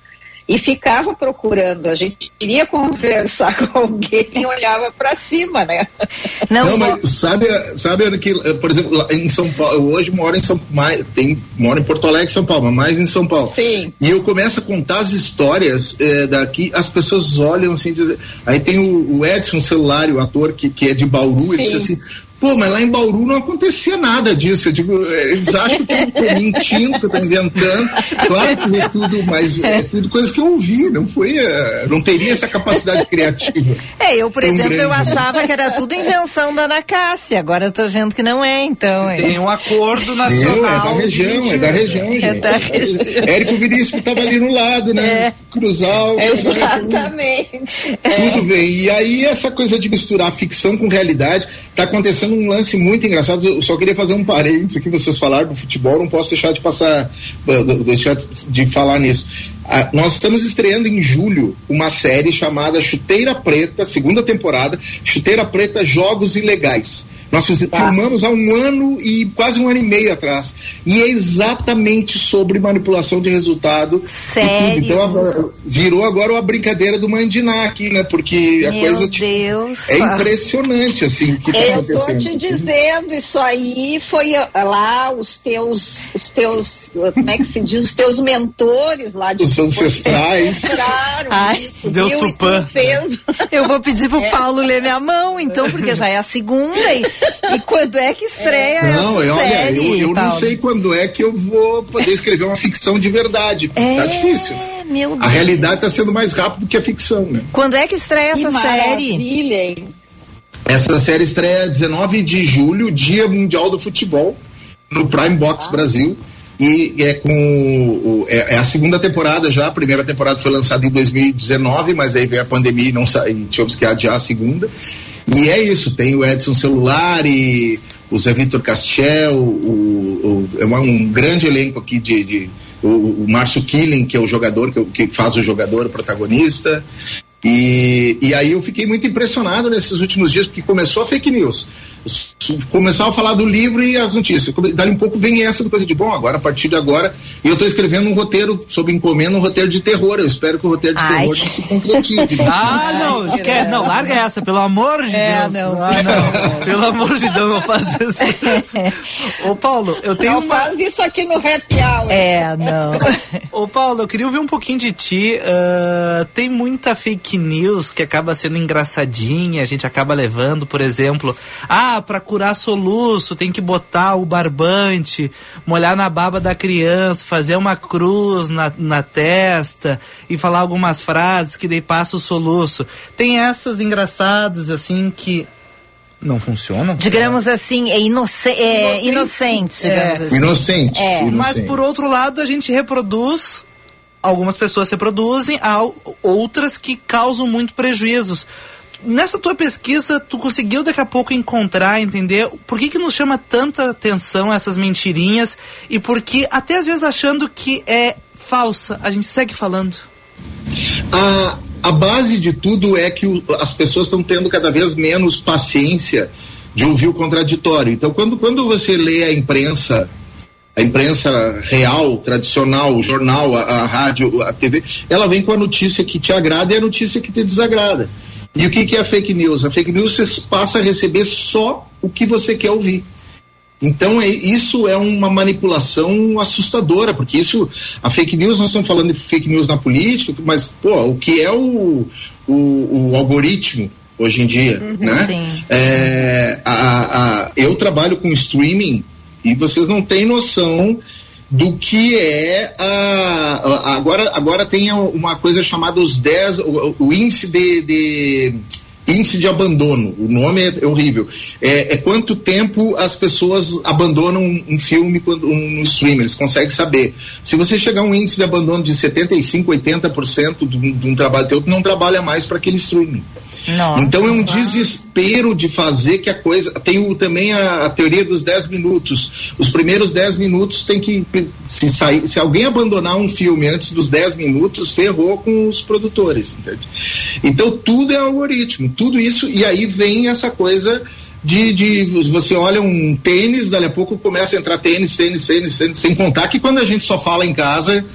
e ficava procurando. A gente queria conversar com alguém e olhava para cima, né? Não, Não mas sabe, sabe que, por exemplo, em São Paulo, eu hoje moro em São Paulo, tem, moro em Porto Alegre, São Paulo, mas mais em São Paulo. Sim. E eu começo a contar as histórias eh, daqui, as pessoas olham assim, dizem, aí tem o, o Edson Celular, o ator que, que é de Bauru, ele diz assim, Pô, mas lá em Bauru não acontecia nada disso. Eu digo, é, eles acham que eu tô mentindo, que eu tô inventando. Claro que é tudo, mas é tudo coisa que eu ouvi, não foi, é, não teria essa capacidade criativa. É, eu, por exemplo, grande. eu achava que era tudo invenção da Ana Cássia, agora eu tô vendo que não é, então. É. Tem um acordo nacional. Não, é da região, é da região, gente. É da região. Érico Vinícius estava ali no lado, né? É. Cruzal. Exatamente. Tudo vem. E aí essa coisa de misturar ficção com realidade, tá acontecendo um lance muito engraçado. Eu só queria fazer um parênteses aqui. Vocês falaram do futebol, não posso deixar de passar, deixar de falar nisso. Ah, nós estamos estreando em julho uma série chamada Chuteira Preta, segunda temporada, Chuteira Preta Jogos Ilegais. Nós filmamos há um ano e quase um ano e meio atrás. E é exatamente sobre manipulação de resultado. Sério? Então virou agora a brincadeira do Mandiná aqui, né? Porque a Meu coisa Deus, é impressionante, assim, o que está acontecendo. Eu tô te dizendo, isso aí foi ah, lá os teus, os teus, como é que se diz, os teus mentores lá de os ancestrais. Ai, isso, Deus Tupã. Eu vou pedir pro é. Paulo ler minha mão, então, porque já é a segunda e e quando é que estreia é. Não, essa olha, série, eu, eu não sei quando é que eu vou poder escrever uma ficção de verdade. Tá é, tá difícil. Meu Deus. A realidade está sendo mais rápido que a ficção, né? Quando é que estreia que essa série? Hein? Essa série estreia 19 de julho, Dia Mundial do Futebol, no Prime Box ah. Brasil. e é com o, é, é, a segunda temporada já, a primeira temporada foi lançada em 2019, mas aí veio a pandemia e não e tivemos que adiar a segunda. E é isso, tem o Edson Celular e o Zé Vitor Castel, o, o, é um grande elenco aqui de, de o, o Márcio Killing, que é o jogador, que, que faz o jogador, o protagonista. E, e aí eu fiquei muito impressionado nesses últimos dias, porque começou a fake news começava a falar do livro e as notícias. Dali um pouco vem essa coisa de, bom, agora, a partir de agora, e eu estou escrevendo um roteiro, sob encomenda, um roteiro de terror. Eu espero que o roteiro de Ai. terror não se concretize. ah, não, esquece, não, larga essa, pelo amor de é, Deus. Não. Ah, não. pelo amor de Deus, não faz isso. Ô, Paulo, eu tenho. Não uma... faz isso aqui no Happy Hour. É, não. Ô, Paulo, eu queria ouvir um pouquinho de ti. Uh, tem muita fake news que acaba sendo engraçadinha, a gente acaba levando, por exemplo. Ah, ah, para curar soluço tem que botar o barbante, molhar na baba da criança, fazer uma cruz na, na testa e falar algumas frases que daí passa o soluço. Tem essas engraçadas assim que não funcionam? Digamos assim, é, inoce é inocente, digamos é. assim. Inocente, é. inocente. Mas por outro lado, a gente reproduz algumas pessoas se reproduzem, outras que causam muito prejuízos nessa tua pesquisa, tu conseguiu daqui a pouco encontrar, entender por que que nos chama tanta atenção essas mentirinhas e por que até às vezes achando que é falsa, a gente segue falando? A, a base de tudo é que o, as pessoas estão tendo cada vez menos paciência de ouvir o contraditório. Então, quando, quando você lê a imprensa a imprensa real, tradicional, o jornal, a, a, rádio, a TV, ela vem com a notícia que te agrada e a notícia que te desagrada. E o que, que é a fake news? A fake news você passa a receber só o que você quer ouvir. Então é, isso é uma manipulação assustadora, porque isso, a fake news, nós estamos falando de fake news na política, mas pô, o que é o, o, o algoritmo hoje em dia, uhum, né? É, a, a, eu trabalho com streaming e vocês não têm noção do que é a, agora agora tem uma coisa chamada os 10 o, o, índice de, de, índice de abandono o nome é horrível é, é quanto tempo as pessoas abandonam um, um filme quando um, um stream eles conseguem saber se você chegar a um índice de abandono de 75 80% de, de um trabalho teu não trabalha mais para aquele streaming nossa, então é um desespero de fazer que a coisa. Tem o, também a, a, teoria dos 10 minutos. Os primeiros 10 minutos tem que. Se, sair, se alguém abandonar um filme antes dos 10 minutos, ferrou com os produtores. Entende? Então tudo é algoritmo, tudo isso, e aí vem essa coisa. De, de, você olha um tênis, dali a pouco começa a entrar tênis, tênis, tênis, tênis, sem contar que quando a gente só fala em casa,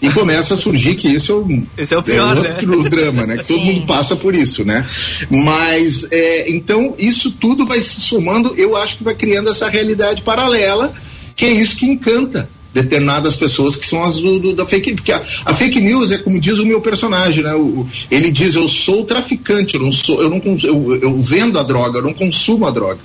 e começa a surgir que isso é, o, Esse é, o pior, é outro né? drama, né? Que todo mundo passa por isso, né? Mas, é, então, isso tudo vai se somando, eu acho que vai criando essa realidade paralela, que é isso que encanta determinadas pessoas que são as do, do, da fake news. Porque a, a, fake news é como diz o meu personagem, né? O, ele diz, eu sou traficante, eu não sou, eu não eu, eu vendo a droga, eu não consumo a droga.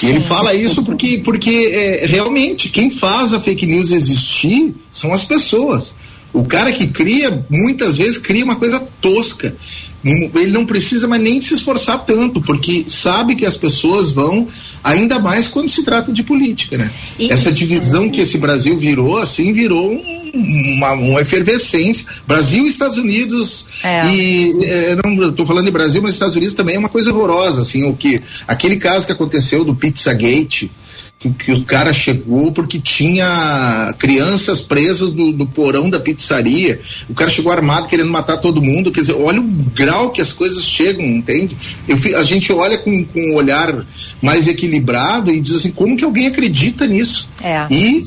E ele fala isso porque, porque é, realmente quem faz a fake news existir são as pessoas. O cara que cria, muitas vezes, cria uma coisa tosca. Ele não precisa mais nem se esforçar tanto, porque sabe que as pessoas vão, ainda mais quando se trata de política, né? E, Essa divisão que esse Brasil virou, assim, virou um, uma, uma, efervescência. Brasil e Estados Unidos, é. e é, não estou falando de Brasil, mas Estados Unidos também é uma coisa horrorosa, assim, o que aquele caso que aconteceu do Pizzagate, que, que o cara chegou porque tinha crianças presas no, no, porão da pizzaria. O cara chegou armado querendo matar todo mundo. Quer dizer, olha o grau que as coisas chegam, entende? Eu, a gente olha com, com um olhar mais equilibrado e diz assim: como que alguém acredita nisso? É. E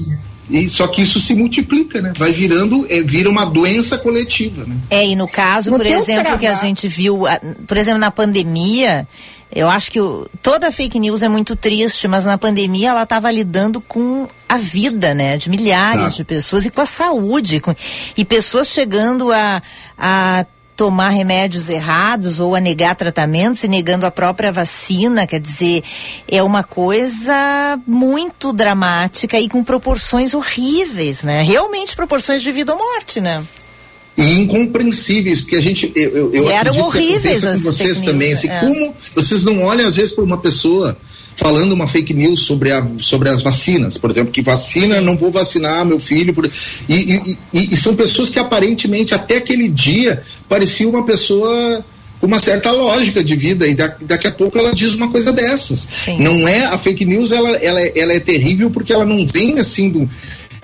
e só que isso se multiplica, né? Vai virando, é, vira uma doença coletiva, né? É, e no caso, no por exemplo, que a gente viu, por exemplo, na pandemia, eu acho que o, toda fake news é muito triste, mas na pandemia ela estava lidando com a vida, né, de milhares ah. de pessoas e com a saúde, com, e pessoas chegando a, a tomar remédios errados ou a negar tratamentos e negando a própria vacina, quer dizer, é uma coisa muito dramática e com proporções horríveis, né? Realmente proporções de vida ou morte, né? e incompreensíveis, porque a gente, eu, eu e eram horríveis com vocês também, assim, é. como vocês não olham às vezes para uma pessoa falando uma fake news sobre, a, sobre as vacinas, por exemplo, que vacina, não vou vacinar meu filho. Por, e, e, e, e são pessoas que aparentemente até aquele dia parecia uma pessoa com uma certa lógica de vida e da, daqui a pouco ela diz uma coisa dessas. Sim. Não é a fake news, ela, ela, ela é terrível porque ela não vem assim do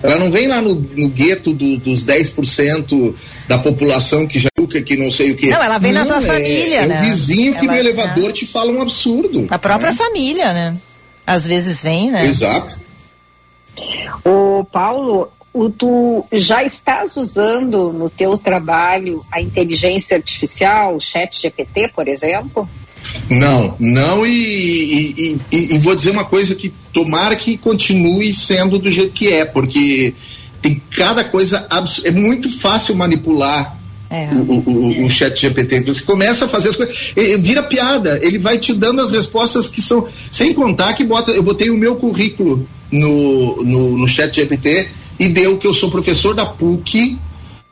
ela não vem lá no, no gueto do, dos 10% da população que já que não sei o que. Não, ela vem não, na tua é, família, é né? É o vizinho que ela, no elevador é. te fala um absurdo. A própria né? família, né? Às vezes vem, né? Exato. O Paulo, o, tu já estás usando no teu trabalho a inteligência artificial, o chat GPT, por exemplo? Não, não, e, e, e, e, vou dizer uma coisa que tomara que continue sendo do jeito que é, porque tem cada coisa, é muito fácil manipular é. O, o, o, chat GPT. Você começa a fazer as coisas, vira piada, ele vai te dando as respostas que são. Sem contar que bota, eu botei o meu currículo no, no, no chat GPT e deu que eu sou professor da PUC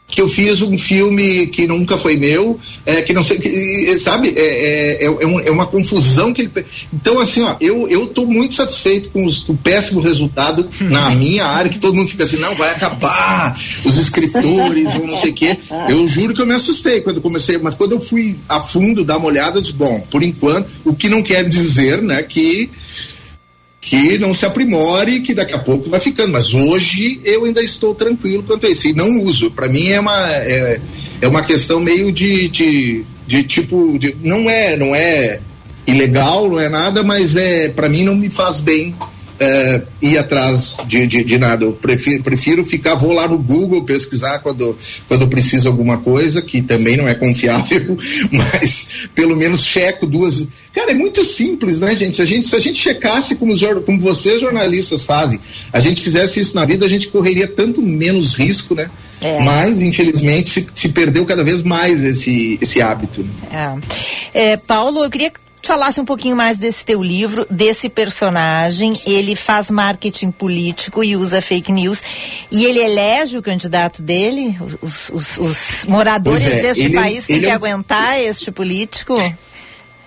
que eu fiz um filme que nunca foi meu, é, que não sei, que, sabe, é, é, é, é, é, uma confusão que ele. Então, assim, ó, eu, eu tô muito satisfeito com, os, com o péssimo resultado na minha área, que todo mundo fica assim, não, vai acabar, os escritores, ou não sei o quê. Eu juro que eu me assustei quando comecei, mas quando eu fui a fundo dar uma olhada, eu disse, bom, por enquanto, o que não quer dizer, né, que que não se aprimore, que daqui a pouco vai ficando. Mas hoje eu ainda estou tranquilo quanto a isso. E não uso. Para mim é uma, é, é, uma questão meio de, de, de tipo. De, não é não é ilegal, não é nada, mas é para mim não me faz bem é, ir atrás de, de, de, nada. Eu prefiro, prefiro ficar, vou lá no Google pesquisar quando, quando preciso alguma coisa, que também não é confiável, mas pelo menos checo duas. Cara, é muito simples, né, gente? A gente se a gente checasse como, como vocês jornalistas fazem, a gente fizesse isso na vida, a gente correria tanto menos risco, né? É. Mas, infelizmente, se, se, perdeu cada vez mais esse, esse hábito. Né? É. é Paulo, eu queria falasse um pouquinho mais desse teu livro, desse personagem. Ele faz marketing político e usa fake news. E ele elege o candidato dele? Os, os, os moradores é, deste ele, país têm que é um... aguentar este político?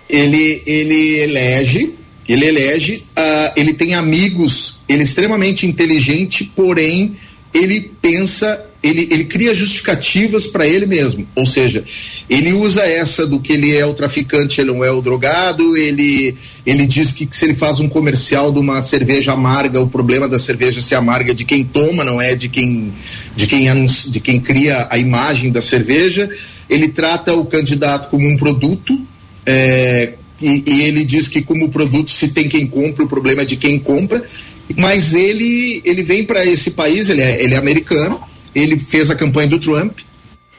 Ele, ele elege. Ele elege, uh, ele tem amigos, ele é extremamente inteligente, porém ele pensa ele, ele cria justificativas para ele mesmo. Ou seja, ele usa essa do que ele é o traficante, ele não é o drogado, ele, ele diz que, que se ele faz um comercial de uma cerveja amarga, o problema da cerveja ser amarga é de quem toma, não é de quem, de quem, de quem cria a imagem da cerveja. Ele trata o candidato como um produto. É, e, e ele diz que como produto se tem quem compra, o problema é de quem compra mas ele ele vem para esse país, ele é, ele é americano, ele fez a campanha do Trump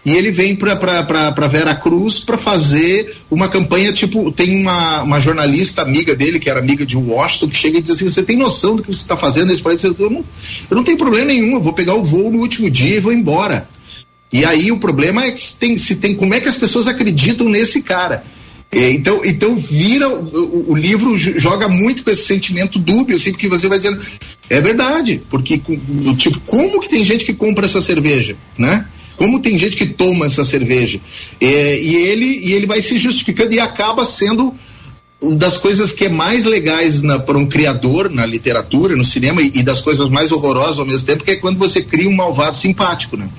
e ele vem para Vera Cruz para fazer uma campanha tipo tem uma, uma jornalista amiga dele que era amiga de Washington que chega e diz assim você tem noção do que você está fazendo nesse país? Eu não, eu não tenho problema nenhum eu vou pegar o voo no último dia e vou embora. E aí o problema é que tem se tem como é que as pessoas acreditam nesse cara então, então vira o, o, livro joga muito com esse sentimento dúbio, assim, porque você vai dizendo é verdade, porque tipo como que tem gente que compra essa cerveja, né? Como tem gente que toma essa cerveja é, e ele e ele vai se justificando e acaba sendo das coisas que é mais legais para um criador na literatura, no cinema e, e das coisas mais horrorosas ao mesmo tempo, que é quando você cria um malvado simpático, né?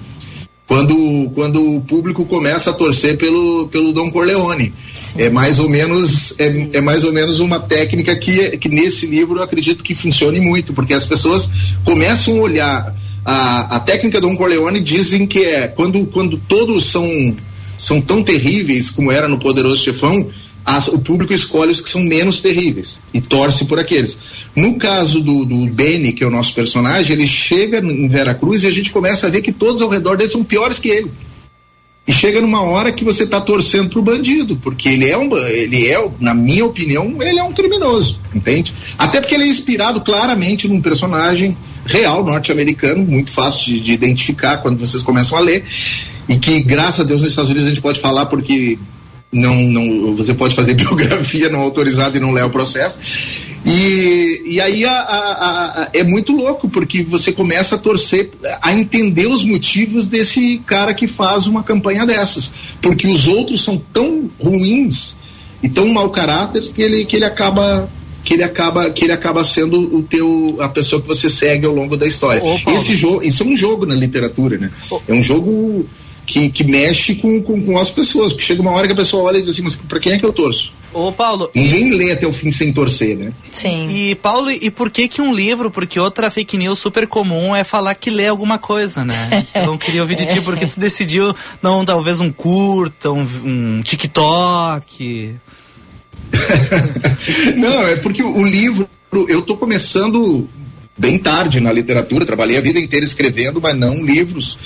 Quando, quando o público começa a torcer pelo, pelo Dom Corleone. É mais ou menos é, é mais ou menos uma técnica que, que nesse livro eu acredito que funcione muito, porque as pessoas começam a olhar a, a técnica do Dom Corleone dizem que é quando, quando todos são são tão terríveis como era no Poderoso Chefão, as, o público escolhe os que são menos terríveis e torce por aqueles. No caso do, do Benny, que é o nosso personagem, ele chega em Veracruz e a gente começa a ver que todos ao redor dele são piores que ele. E chega numa hora que você está torcendo pro bandido, porque ele é um, ele é, na minha opinião, ele é um criminoso, entende? Até porque ele é inspirado claramente num personagem real norte-americano, muito fácil de, de identificar quando vocês começam a ler, e que graças a Deus nos Estados Unidos a gente pode falar porque não, não, você pode fazer biografia não autorizada e não leva o processo. E, e aí a, a, a, é muito louco, porque você começa a torcer, a entender os motivos desse cara que faz uma campanha dessas. Porque os outros são tão ruins e tão mau caráter que ele, que ele acaba que ele acaba que ele acaba sendo o teu a pessoa que você segue ao longo da história. Ô, Esse jogo, isso é um jogo na literatura, né? Ô. É um jogo que, que mexe com, com, com, as pessoas, porque chega uma hora que a pessoa olha e diz assim, mas pra quem é que eu torço? Ô, Paulo. Ninguém e... lê até o fim sem torcer, né? Sim. E, Paulo, e por que que um livro? Porque outra fake news super comum é falar que lê alguma coisa, né? Então queria ouvir de ti porque tu decidiu, não, talvez um curta, um, um TikTok. não, é porque o livro, eu tô começando bem tarde na literatura, trabalhei a vida inteira escrevendo, mas não livros.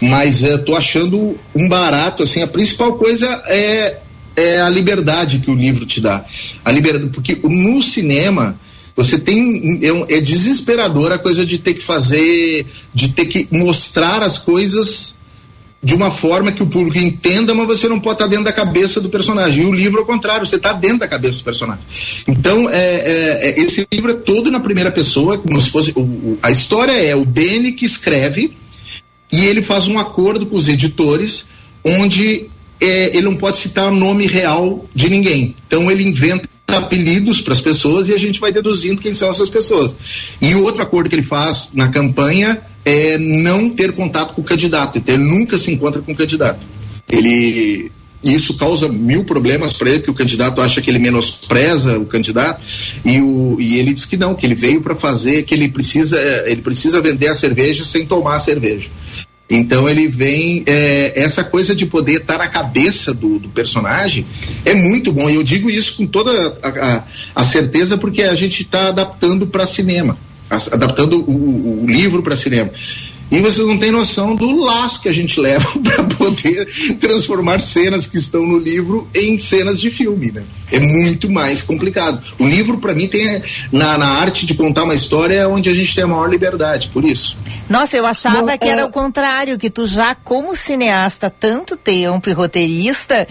Mas estou achando um barato, assim, a principal coisa é, é a liberdade que o livro te dá. A liberdade, porque no cinema você tem é, é desesperador a coisa de ter que fazer, de ter que mostrar as coisas de uma forma que o público entenda, mas você não pode estar dentro da cabeça do personagem. E o livro, ao contrário, você está dentro da cabeça do personagem. Então, é, é, é, esse livro é todo na primeira pessoa, como se fosse. O, o, a história é o Benny que escreve e ele faz um acordo com os editores, onde é, ele não pode citar o nome real de ninguém. Então, ele inventa apelidos para as pessoas e a gente vai deduzindo quem são essas pessoas. E o outro acordo que ele faz na campanha é não ter contato com o candidato, então ele nunca se encontra com o candidato. Ele isso causa mil problemas para ele, que o candidato acha que ele menospreza o candidato e, o, e ele diz que não, que ele veio para fazer, que ele precisa, ele precisa vender a cerveja sem tomar a cerveja. Então ele vem é, essa coisa de poder estar na cabeça do, do, personagem é muito bom. E eu digo isso com toda a, a, a certeza porque a gente está adaptando para cinema adaptando o, o livro para cinema. E vocês não têm noção do laço que a gente leva para poder transformar cenas que estão no livro em cenas de filme, né? É muito mais complicado. O livro, para mim, tem na, na arte de contar uma história é onde a gente tem a maior liberdade, por isso. Nossa, eu achava Bom, que é... era o contrário, que tu já, como cineasta, tanto tempo e roteirista,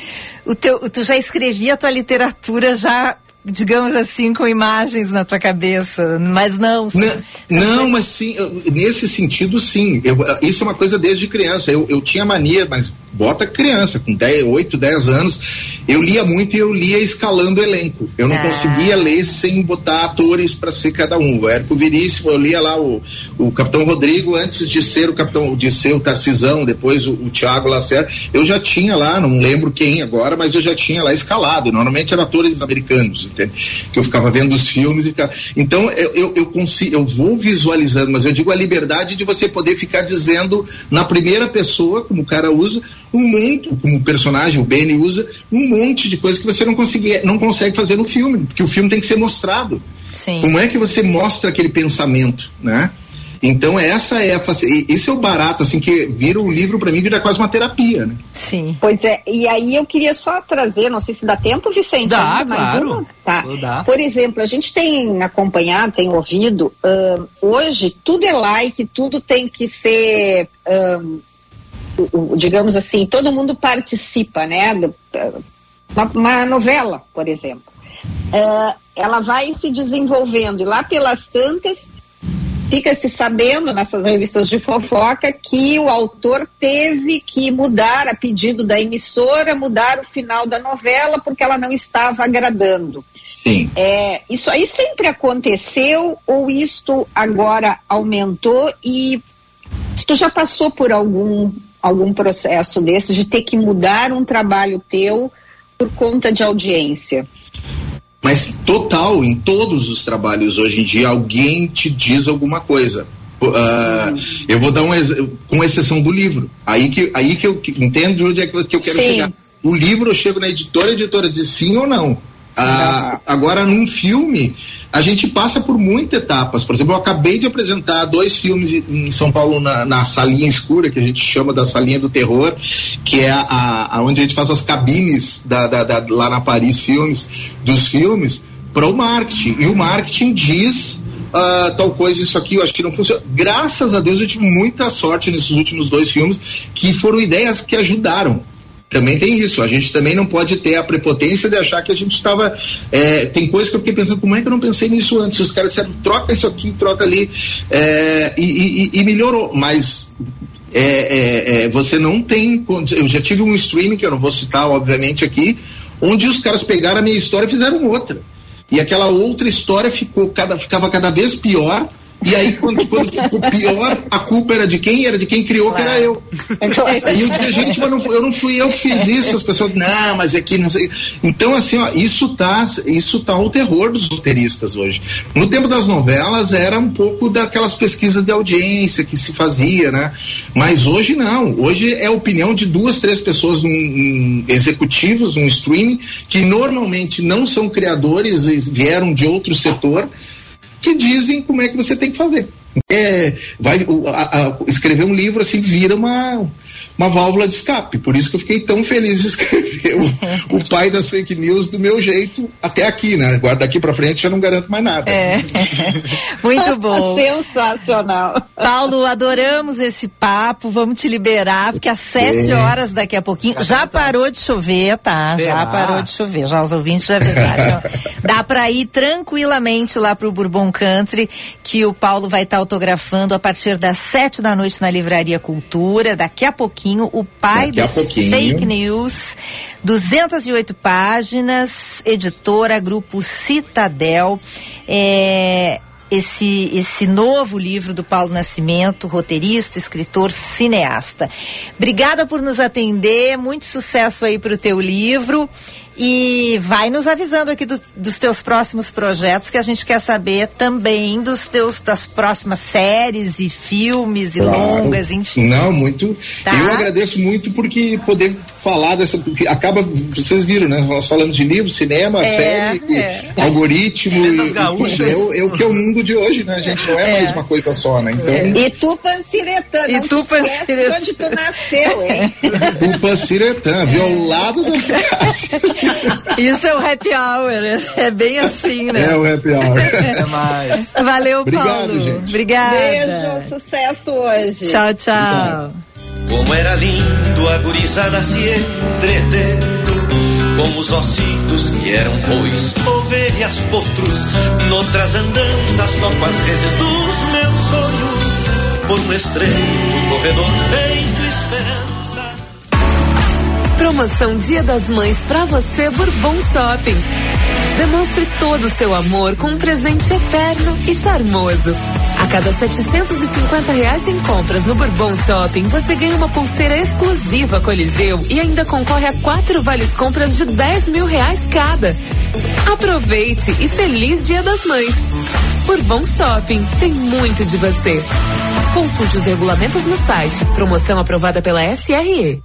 o teu, tu já escrevia a tua literatura já digamos assim, com imagens na tua cabeça, mas não. Não, não mas sim, eu, nesse sentido, sim. Eu, isso é uma coisa desde criança. Eu, eu tinha mania, mas bota criança, com 10, 8, 10 anos, eu lia muito e eu lia escalando elenco. Eu não ah. conseguia ler sem botar atores para ser cada um. O Érico Viríssimo, eu lia lá o, o Capitão Rodrigo antes de ser o Capitão, de ser o Tarcisão, depois o, o Tiago Lacerda. Eu já tinha lá, não lembro quem agora, mas eu já tinha lá escalado. Normalmente eram atores americanos que eu ficava vendo os filmes e ficava... então eu, eu, eu consigo, eu vou visualizando, mas eu digo a liberdade de você poder ficar dizendo na primeira pessoa, como o cara usa, um monte, como o personagem, o Benny usa, um monte de coisa que você não consegue, não consegue fazer no filme, porque o filme tem que ser mostrado. Sim. Como é que você mostra aquele pensamento, né? Então essa é a esse é o barato assim que vira o livro para mim vira quase uma terapia, né? Sim. Pois é. E aí eu queria só trazer, não sei se dá tempo, Vicente. Dá, claro. Tá. Dá. Por exemplo, a gente tem acompanhado, tem ouvido. Uh, hoje tudo é like, tudo tem que ser uh, digamos assim, todo mundo participa, né? Do, uma, uma, novela, por exemplo. Uh, ela vai se desenvolvendo e lá pelas tantas fica se sabendo nessas revistas de fofoca que o autor teve que mudar a pedido da emissora, mudar o final da novela porque ela não estava agradando. Sim. É, isso aí sempre aconteceu ou isto agora aumentou e tu já passou por algum algum processo desse de ter que mudar um trabalho teu por conta de audiência? Mas total, em todos os trabalhos hoje em dia, alguém te diz alguma coisa. Uh, eu vou dar um com exceção do livro. Aí que, aí que eu entendo onde é que eu quero sim. chegar. O livro eu chego na editora, a editora diz sim ou não. Ah, agora, num filme, a gente passa por muitas etapas. Por exemplo, eu acabei de apresentar dois filmes em São Paulo na, na salinha escura, que a gente chama da salinha do terror, que é a, a onde a gente faz as cabines da, da, da lá na Paris Filmes, dos filmes, para o marketing. E o marketing diz Uh, tal coisa, isso aqui, eu acho que não funciona. Graças a Deus eu tive muita sorte nesses últimos dois filmes, que foram ideias que ajudaram também tem isso. A gente também não pode ter a prepotência de achar que a gente estava. É, tem coisas que eu fiquei pensando, como é que eu não pensei nisso antes? Os caras disseram, troca isso aqui, troca ali, é, e, e, e, melhorou. Mas é, é, é, você não tem. Eu já tive um streaming, que eu não vou citar, obviamente, aqui, onde os caras pegaram a minha história e fizeram outra. e aquela outra história ficou cada, ficava cada vez pior e aí, quando, quando ficou pior, a culpa era de quem? Era de quem criou, claro. que era eu. Aí eu dizia, gente, mas não, eu não fui eu que fiz isso. As pessoas, não, mas é que não sei. Então, assim, ó, isso tá, isso tá o terror dos roteiristas hoje. No tempo das novelas, era um pouco daquelas pesquisas de audiência que se fazia, né? Mas hoje não. Hoje é a opinião de duas, três pessoas num, num executivos, num streaming, que normalmente não são criadores, vieram de outro setor que dizem como é que você tem que fazer. É, vai, a, a, escrever um livro assim vira uma, uma válvula de escape. Por isso que eu fiquei tão feliz de escrever o, o pai das fake news do meu jeito até aqui, né? Agora daqui para frente eu não garanto mais nada. É. Muito bom. Sensacional. Paulo, adoramos esse papo. Vamos te liberar, porque às sete é. horas daqui a pouquinho já parou de chover, tá? Já parou de chover. Já os ouvintes já avisaram. Dá para ir tranquilamente lá pro Bourbon Country, que o Paulo vai estar tá autografando a partir das sete da noite na Livraria Cultura. Daqui a pouquinho pouquinho, o pai das fake news, 208 páginas, editora, grupo Citadel. É, esse, esse novo livro do Paulo Nascimento, roteirista, escritor, cineasta. Obrigada por nos atender, muito sucesso aí para o teu livro e vai nos avisando aqui do, dos teus próximos projetos que a gente quer saber também dos teus das próximas séries e filmes e claro. longas, enfim. Não, muito. Tá? Eu agradeço muito porque poder falar dessa porque acaba vocês viram, né? Nós falamos de livro, cinema, é, série, é. algoritmo e, e, é, o, é o que é o mundo de hoje, né? A gente não é, é. mais uma coisa só, né? Então. É. E Tupanciretã, e Tupanciretã. onde tu nasceu, hein? Tupanciretã, violado da Isso é o happy hour, é bem assim, né? É o happy hour. É mais. Valeu, Obrigado, Paulo. Gente. Obrigada. Beijo, sucesso hoje. Tchau, tchau. Como era lindo a gurizada se entreter com os ossitos que eram bois, ovelhas, potros, noutras andanças, toco as vezes dos meus sonhos, por um estreito corredor feito esperança. Promoção Dia das Mães para você Bourbon Shopping. Demonstre todo o seu amor com um presente eterno e charmoso. A cada 750 reais em compras no Bourbon Shopping, você ganha uma pulseira exclusiva Coliseu e ainda concorre a quatro vales compras de 10 mil reais cada. Aproveite e feliz Dia das Mães. Bourbon Shopping tem muito de você. Consulte os regulamentos no site. Promoção aprovada pela SRE.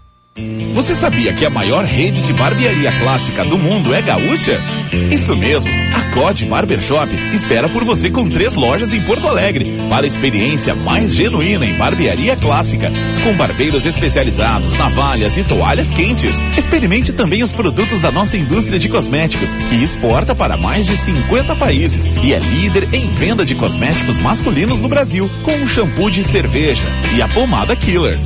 Você sabia que a maior rede de barbearia clássica do mundo é gaúcha? Isso mesmo, a COD Barbershop espera por você com três lojas em Porto Alegre para a experiência mais genuína em barbearia clássica, com barbeiros especializados, navalhas e toalhas quentes. Experimente também os produtos da nossa indústria de cosméticos, que exporta para mais de 50 países e é líder em venda de cosméticos masculinos no Brasil, com o shampoo de cerveja e a pomada Killer.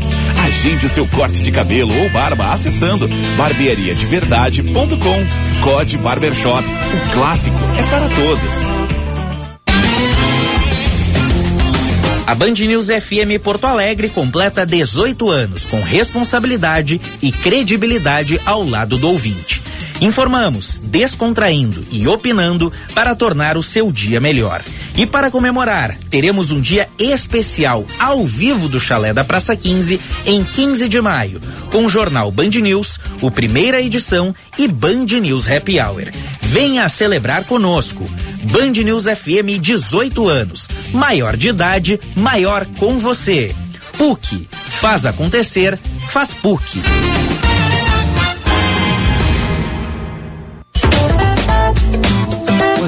Agende o seu corte de cabelo ou barba acessando barbeariadeverdade.com. Code Barbershop. O clássico é para todos. A Band News FM Porto Alegre completa 18 anos com responsabilidade e credibilidade ao lado do ouvinte. Informamos, descontraindo e opinando para tornar o seu dia melhor. E para comemorar, teremos um dia especial ao vivo do Chalé da Praça 15 em 15 de maio, com o jornal Band News, o primeira edição e Band News Happy Hour. Venha celebrar conosco. Band News FM 18 anos. Maior de idade, maior com você. PUC. Faz acontecer, faz PUC.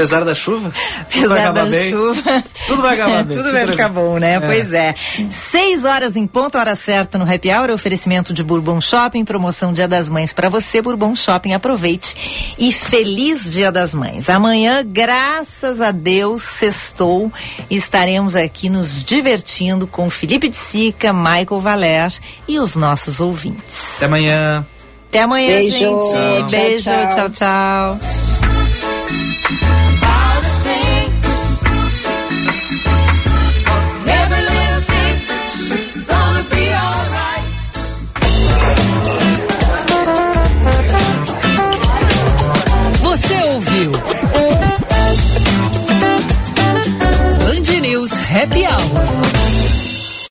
Apesar da chuva? Apesar da bem. chuva. Tudo vai acabar bem. Tudo vai ficar bom, né? É. Pois é. Seis horas em ponto, hora certa no Happy Hour, oferecimento de Bourbon Shopping, promoção Dia das Mães para você, Bourbon Shopping, aproveite e feliz Dia das Mães. Amanhã, graças a Deus, sextou, estaremos aqui nos divertindo com Felipe de Sica, Michael Valer e os nossos ouvintes. Até amanhã. Até amanhã, Beijo. gente. Beijo, tchau, tchau. tchau.